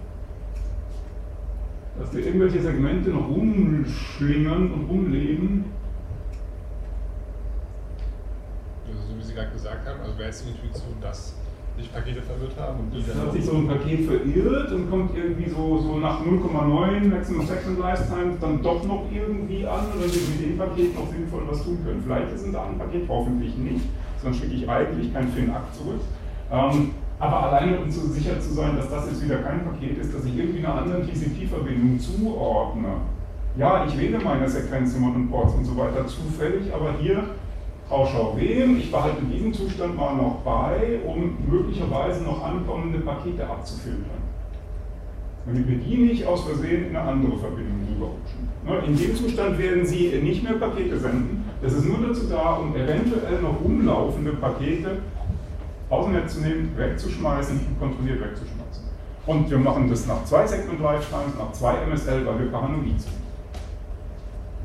dass wir irgendwelche Segmente noch rumschlingern und rumleben. Also, so wie Sie gerade gesagt haben, also wäre jetzt die Intuition, dass sich Pakete verirrt haben und die Es dann. hat sich so ein Paket verirrt und kommt irgendwie so, so nach 0,9 Maximum Second Lifetime dann doch noch irgendwie an und dann wir mit dem Paket noch sinnvoll was tun können. Vielleicht ist ein da ein Paket, hoffentlich nicht, sonst schicke ich eigentlich kein Fin-Akt zurück. Ähm, aber alleine um so sicher zu sein, dass das jetzt wieder kein Paket ist, dass ich irgendwie einer anderen TCP-Verbindung zuordne. Ja, ich wähle meine Sequenznummern und Ports und so weiter zufällig, aber hier Tauschau wem, ich behalte diesen Zustand mal noch bei, um möglicherweise noch ankommende Pakete abzufiltern. Damit wir die nicht aus Versehen in eine andere Verbindung rüberrutschen. Ne, In dem Zustand werden Sie nicht mehr Pakete senden. Das ist nur dazu da, um eventuell noch umlaufende Pakete aus dem Netz zu nehmen, wegzuschmeißen und kontrolliert wegzuschmeißen. Und wir machen das nach zwei Segment Lifetimes, nach zwei MSL, weil wir paranoid sind.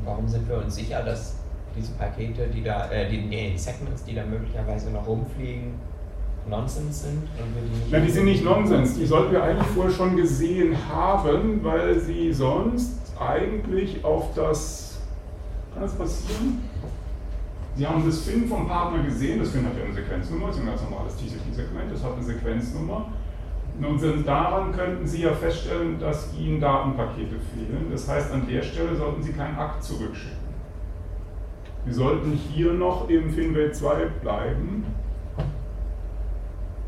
Warum sind wir uns sicher, dass diese Pakete, die da, äh, die, nee, die Segments, die da möglicherweise noch rumfliegen, Nonsens sind? Und wir die, nicht Ja, die sind nicht Nonsens. Die sollten wir eigentlich vorher schon gesehen haben, weil sie sonst eigentlich auf das. Kann das passieren? Sie haben das Fin vom Partner gesehen. Das Fin hat ja eine Sequenznummer, das ist ein ganz normales TCP-Segment, das hat eine Sequenznummer. Und sind daran könnten Sie ja feststellen, dass Ihnen Datenpakete fehlen. Das heißt, an der Stelle sollten Sie keinen Akt zurückschicken. Wir sollten hier noch im FinWay 2 bleiben.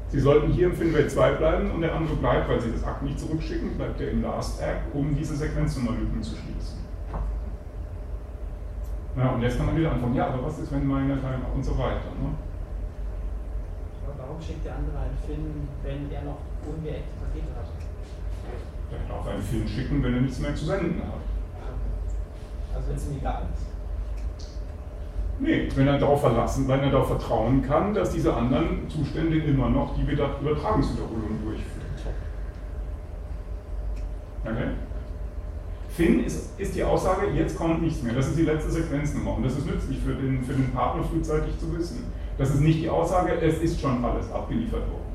Sie sollten hier im FinWay 2 bleiben und der andere bleibt, weil Sie das Akt nicht zurückschicken, bleibt er im Last Act, um diese Sequenznummerlücken zu schließen. Ja, und jetzt kann man wieder anfangen, ja, aber was ist, wenn meine Teil und so weiter. Ne? Aber warum schickt der andere einen Finn, wenn er noch ungeeckte Pakete hat? Der darf einen Film schicken, wenn er nichts mehr zu senden hat. Also wenn es ihm egal ist. Nee, wenn er darauf verlassen, wenn er darauf vertrauen kann, dass diese anderen Zustände immer noch die Wieder- Übertragungswiederholung durchführen. Okay? Finn ist, ist die Aussage, jetzt kommt nichts mehr. Das ist die letzte Sequenznummer. Und das ist nützlich für den, für den Partner frühzeitig zu wissen. Das ist nicht die Aussage, es ist schon alles abgeliefert worden.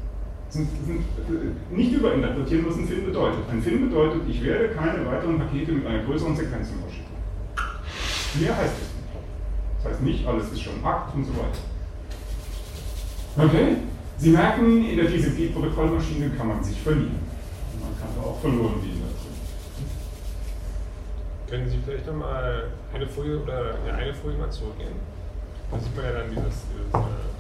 Sind, sind, äh, nicht überinterpretieren, was ein Finn bedeutet. Ein Finn bedeutet, ich werde keine weiteren Pakete mit einer größeren Sequenznummer schicken. Mehr heißt es. Das heißt nicht, alles ist schon Akt und so weiter. Okay? Sie merken, in der TCP-Protokollmaschine kann man sich verlieren. Man kann da auch verloren gehen dazu. Können Sie vielleicht nochmal eine Folie oder ja, eine Folie mal zurückgehen? Da sieht man ja dann dieses, dieses äh.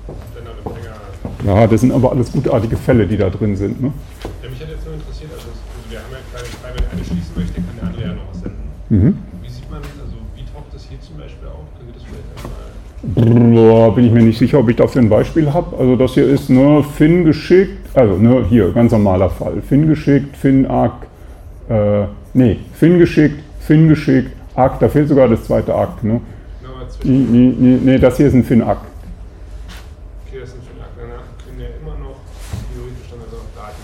Ja, das sind aber alles gutartige Fälle, die da drin sind. Ne? Ja, mich hat jetzt nur interessiert, also, also wir haben ja kleinen Fall, wenn der eine schließen möchte, kann der andere ja noch was senden. Mhm. Wie sieht man, also wie taucht das hier zum Beispiel auf? Können Sie das vielleicht einmal. Boah, bin ich mir nicht sicher, ob ich dafür ein Beispiel habe. Also das hier ist ne, Finn geschickt, also ne, hier, ganz normaler Fall. Finn geschickt, Finn Akt, äh, nee, Finn geschickt, Finn geschickt, Akt, da fehlt sogar das zweite Akt. Ne? Nee, nee, nee, nee, das hier ist ein Finn Akt. Okay, das sind schon danach können ja immer noch theoretisch dann also noch Daten.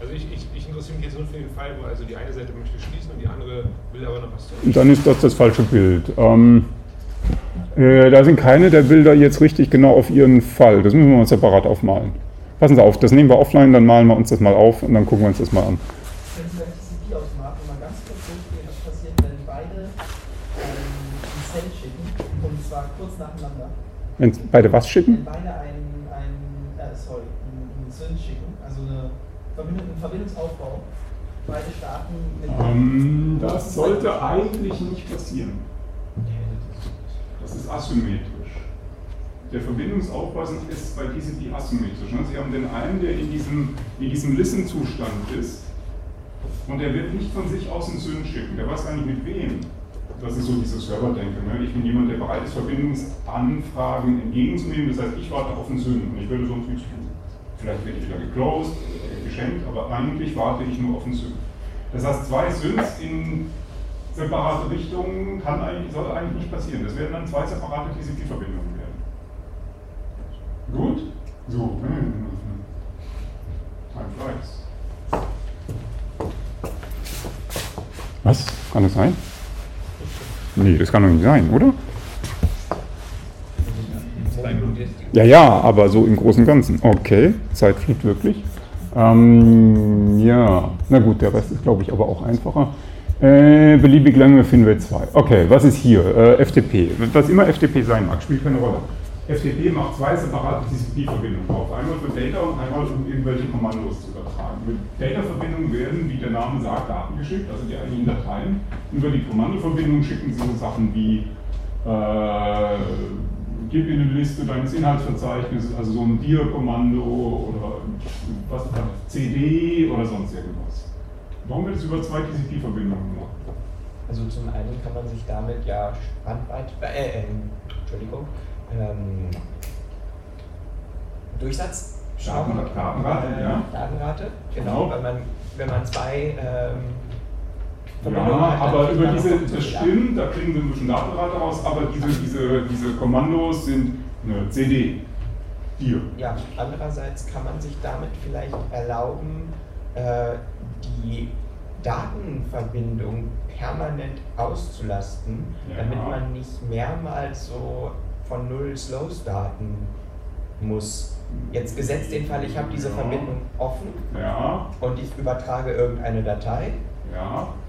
Also ich, ich, ich interessiere mich jetzt nur für den Fall, wo also die eine Seite möchte schließen und die andere will aber noch was tun. Dann ist das das falsche Bild. Ähm, äh, da sind keine der Bilder jetzt richtig genau auf ihren Fall. Das müssen wir uns separat aufmalen. Passen Sie auf, das nehmen wir offline, dann malen wir uns das mal auf und dann gucken wir uns das mal an. Können Sie beim TCP-Automaten mal ganz kurz durchgehen, was passiert, wenn beide ein Cell schicken, und zwar kurz nacheinander. Wenn beide was Wenn schicken? beide einen, einen äh, sorry, einen, Sync schicken, also eine Verbindung, einen Verbindungsaufbau, beide starten mit Ähm, das sollte eigentlich nicht passieren. Ist asymmetrisch. Der Verbindungsaufbau ist bei TCP asymmetrisch. ne? Sie haben den einen, der in diesem, in diesem Listen-Zustand ist und der wird nicht von sich aus einen Syn schicken. Der weiß gar nicht mit wem. Das ist so dieses Serverdenken. Ne? Ich bin jemand, der bereit ist, Verbindungsanfragen entgegenzunehmen. Das heißt, ich warte auf einen Syn und ich würde sonst nichts tun. Vielleicht werde ich wieder geclosed, geschenkt, aber eigentlich warte ich nur auf einen Syn. Das heißt, zwei Syns in separate Richtungen kann eigentlich, soll eigentlich nicht passieren. Das werden dann zwei separate TCP-Verbindungen werden. Gut? So. Time flies. Was? Kann das sein? Nee, das kann doch nicht sein, oder? Ja, ja, aber so im Großen und Ganzen. Okay, Zeit fliegt wirklich. Ähm, ja, na gut, der Rest ist, glaube ich, aber auch einfacher. Äh, beliebig lange finden wir zwei. Okay, was ist hier? Äh, FTP. Was immer FTP sein mag, spielt keine Rolle. FTP macht zwei separate TCP-Verbindungen auf. Einmal für Data und einmal um irgendwelche Kommandos zu übertragen. Mit Data-Verbindungen werden, wie der Name sagt, Daten geschickt, also die eigentlichen Dateien. Über die Kommandoverbindung schicken sie so Sachen wie äh, gib mir eine Liste deines Inhaltsverzeichnisses, also so ein Dir-Kommando oder was CD oder sonst irgendwas. Warum wird es über zwei TCP-Verbindungen gemacht? Also zum einen kann man sich damit ja Spannweite, äh, äh, Entschuldigung, ähm, Durchsatz Daten- Datenrate, ja. Datenrate, genau, Genau. wenn man, wenn man zwei ähm, Ja, aber über diese, das stimmt, da kriegen wir ein bisschen Datenrate raus, aber diese, diese, diese Kommandos sind eine CD. Dir. Ja, andererseits kann man sich damit vielleicht erlauben, äh, die Datenverbindung permanent auszulasten, Ja. damit man nicht mehrmals so von Null Slow starten muss. Jetzt gesetzt den Fall, ich habe diese Ja. Verbindung offen Ja, und ich übertrage irgendeine Datei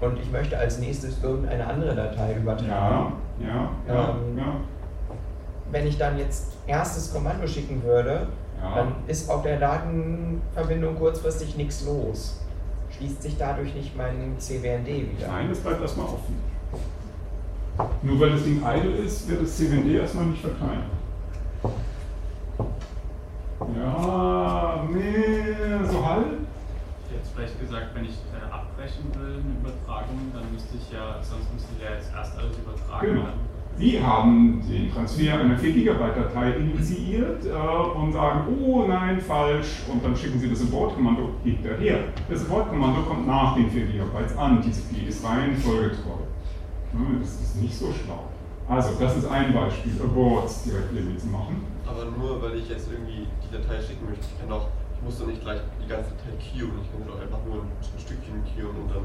und ich möchte als nächstes irgendeine andere Datei übertragen. Ähm. Wenn ich dann jetzt erstes Kommando schicken würde, dann ist auf der Datenverbindung kurzfristig nichts los. Schließt sich dadurch nicht mein CWND wieder. Nein, das bleibt erstmal offen. Nur weil das Ding idle ist, wird das CWD erstmal nicht verkleinert. Ja, nee, so halb. Ich hätte vielleicht gesagt, wenn ich äh, ab abbrechen will, eine Übertragung, dann müsste ich ja, sonst müsste ich ja jetzt erst alles übertragen. Genau. Sie haben den Transfer einer 4 GB Datei initiiert äh, und sagen, oh nein, falsch, und dann schicken Sie das Support-Kommando hinterher. Das Support-Kommando kommt nach den 4 GB an, TCP ist reihenfolgetreu. Ne, Das ist nicht so schlau. Also, das ist ein Beispiel, Aborts direkt Limits machen. Aber nur weil ich jetzt irgendwie die Datei schicken möchte, ich kann doch, ich muss doch nicht gleich die ganze Datei queuen, ich kann doch einfach nur ein, ein Stückchen queuen und dann.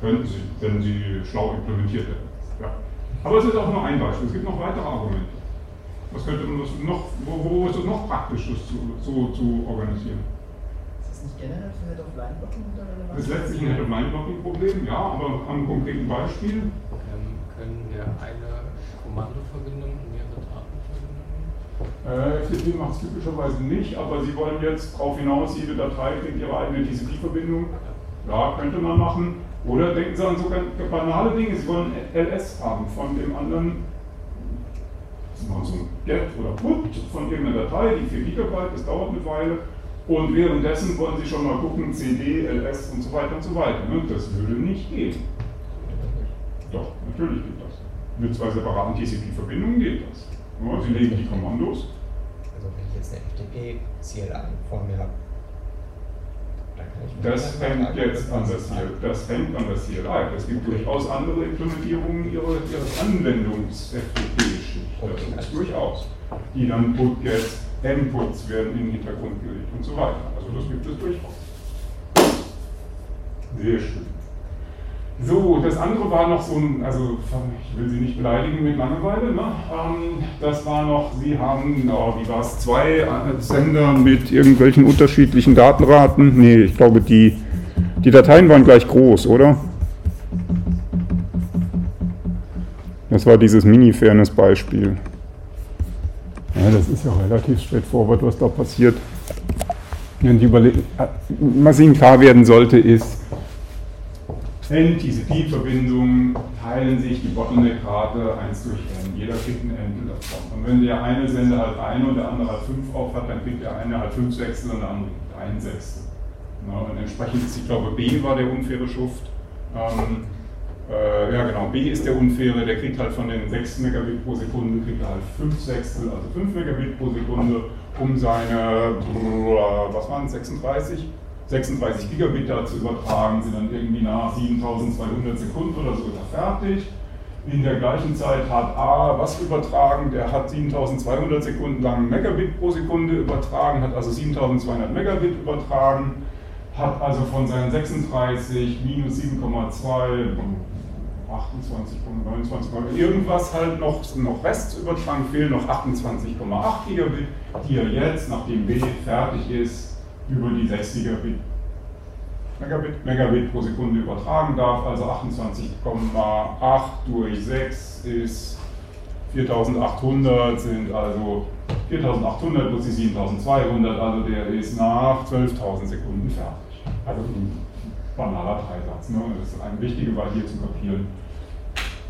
Könnten Sie, wenn Sie schlau implementiert hätten. Ja. Aber es ist auch nur ein Beispiel, es gibt noch weitere Argumente. Was könnte man das noch, wo, wo ist es noch praktisch, das zu, so zu organisieren? Ist das nicht generell für Head-of-Line-Blocking relevant? Das ist letztlich ein Head-of-Line-Blocking-Problem, ja, aber am konkreten Beispiel. Ähm, können wir eine Kommandoverbindung und mehrere Datenverbindungen? Äh, FTP macht es typischerweise nicht, aber Sie wollen jetzt darauf hinaus, jede Datei kriegt ihre eigene TCP-Verbindung. Ja, könnte man machen. Oder denken Sie an so banale Dinge, Sie wollen LS haben von dem anderen, Sie machen so ein Get oder Put von irgendeiner Datei, die 4 GB, das dauert eine Weile. Und währenddessen wollen Sie schon mal gucken, CD, LS und so weiter und so weiter. Ne? Das würde nicht gehen. Doch, natürlich geht das. Mit zwei separaten TCP-Verbindungen geht das. Sie legen die Kommandos. Also wenn ich jetzt eine FTP-CLI vor mir habe, dann kann ich mir Das hängt jetzt an der CLI. Das hängt an der CLI. Es gibt durchaus andere Implementierungen ihrer- ihres Anwendungs-FTP-Schicht. Das ist durchaus. Die dann Put-Get, M-Puts werden in den Hintergrund gelegt und so weiter. Also das gibt es durchaus. Sehr schön. So, das andere war noch so ein, also ich will Sie nicht beleidigen mit Langeweile, ne? Ähm, das war noch, Sie haben, oh, wie war es, zwei äh, Sender mit irgendwelchen unterschiedlichen Datenraten. Nee, ich glaube, die, die Dateien waren gleich groß, oder? Das war dieses Mini-Fairness-Beispiel. Ja, das ist ja relativ straightforward, was da passiert. Wenn die Überle äh, was Ihnen klar werden sollte, ist, N, TCP-Verbindungen teilen sich die Bottleneck-Rate 1 durch N. Jeder kriegt ein N davon. Und wenn der eine Sender halt eine und der andere halt 5 auf hat, dann kriegt der eine halt 5 Sechstel und der andere kriegt ein Sechstel. Na, und entsprechend ist, ich glaube, B war der unfaire Schuft. Ähm, äh, ja, genau, B ist der unfaire, der kriegt halt von den 6 Megabit pro Sekunde, kriegt er halt 5 Sechstel, also 5 Megabit pro Sekunde, um seine, was waren es, 36? 36 Gigabit da zu übertragen, sind dann irgendwie nach 7200 Sekunden oder so er fertig. In der gleichen Zeit hat A was übertragen, der hat 7200 Sekunden lang Megabit pro Sekunde übertragen, hat also 7200 Megabit übertragen, hat also von seinen 36 minus 7,2, 28,29, irgendwas halt noch, noch Rest zu übertragen, fehlen noch 28,8 Gigabit, die er jetzt, nachdem B fertig ist, über die 6 Gigabit Megabit, Megabit pro Sekunde übertragen darf, also 28,8 durch 6 ist 4800, sind also 4800 plus die 7200, also der ist nach 12.000 Sekunden fertig. Also ein banaler Dreisatz. Ne? Das ist eine wichtige war hier zu kapieren.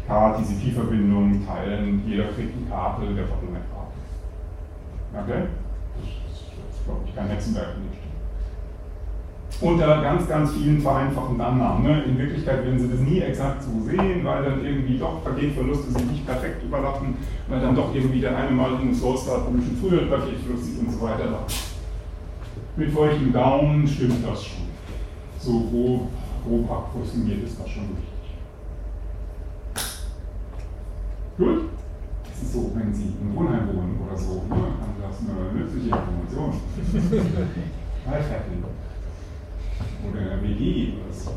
K, TCP-Verbindungen teilen, jeder kriegt eine Karte der Bottleneck-Rate. Okay? Das ist, das ist glaube ich, kein Hexenwerk nicht unter ganz, ganz vielen vereinfachten Annahmen. Ne? In Wirklichkeit werden Sie das nie exakt so sehen, weil dann irgendwie doch Paketverluste sich nicht perfekt überlappen, weil dann doch irgendwie der eine mal einen Source Start ein bisschen früher Paketverlust und so weiter. Mit feuchtem Daumen stimmt das schon. So grob, grob ist das schon richtig. Gut? Das ist so, wenn Sie im Wohnheim wohnen oder so, ne? dann das eine nützliche Information. (laughs) Lifehacking oder in der WG oder so.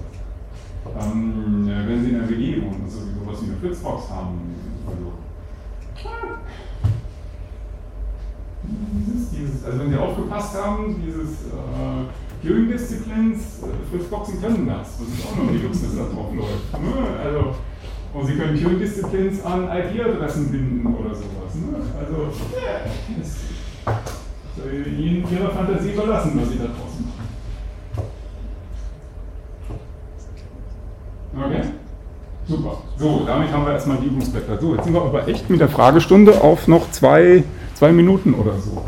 Ähm, wenn Sie in der WG wohnen, also sowas wie eine Fritzbox haben, also, dieses, dieses, also wenn Sie aufgepasst haben, dieses äh, Viewing Disciplines, äh, Fritzboxen können das. Das ist auch noch die Luxus, da drauf läuft. Ne? Also, und Sie können Viewing Disciplines an IP-Adressen binden oder sowas. Ne? Also, ist soll Ihnen Ihrer Fantasie überlassen, was Sie da draußen machen. Okay? Super. So, damit haben wir erstmal die Übungsblätter. So, jetzt sind wir aber echt mit der Fragestunde auf noch zwei, zwei Minuten oder so.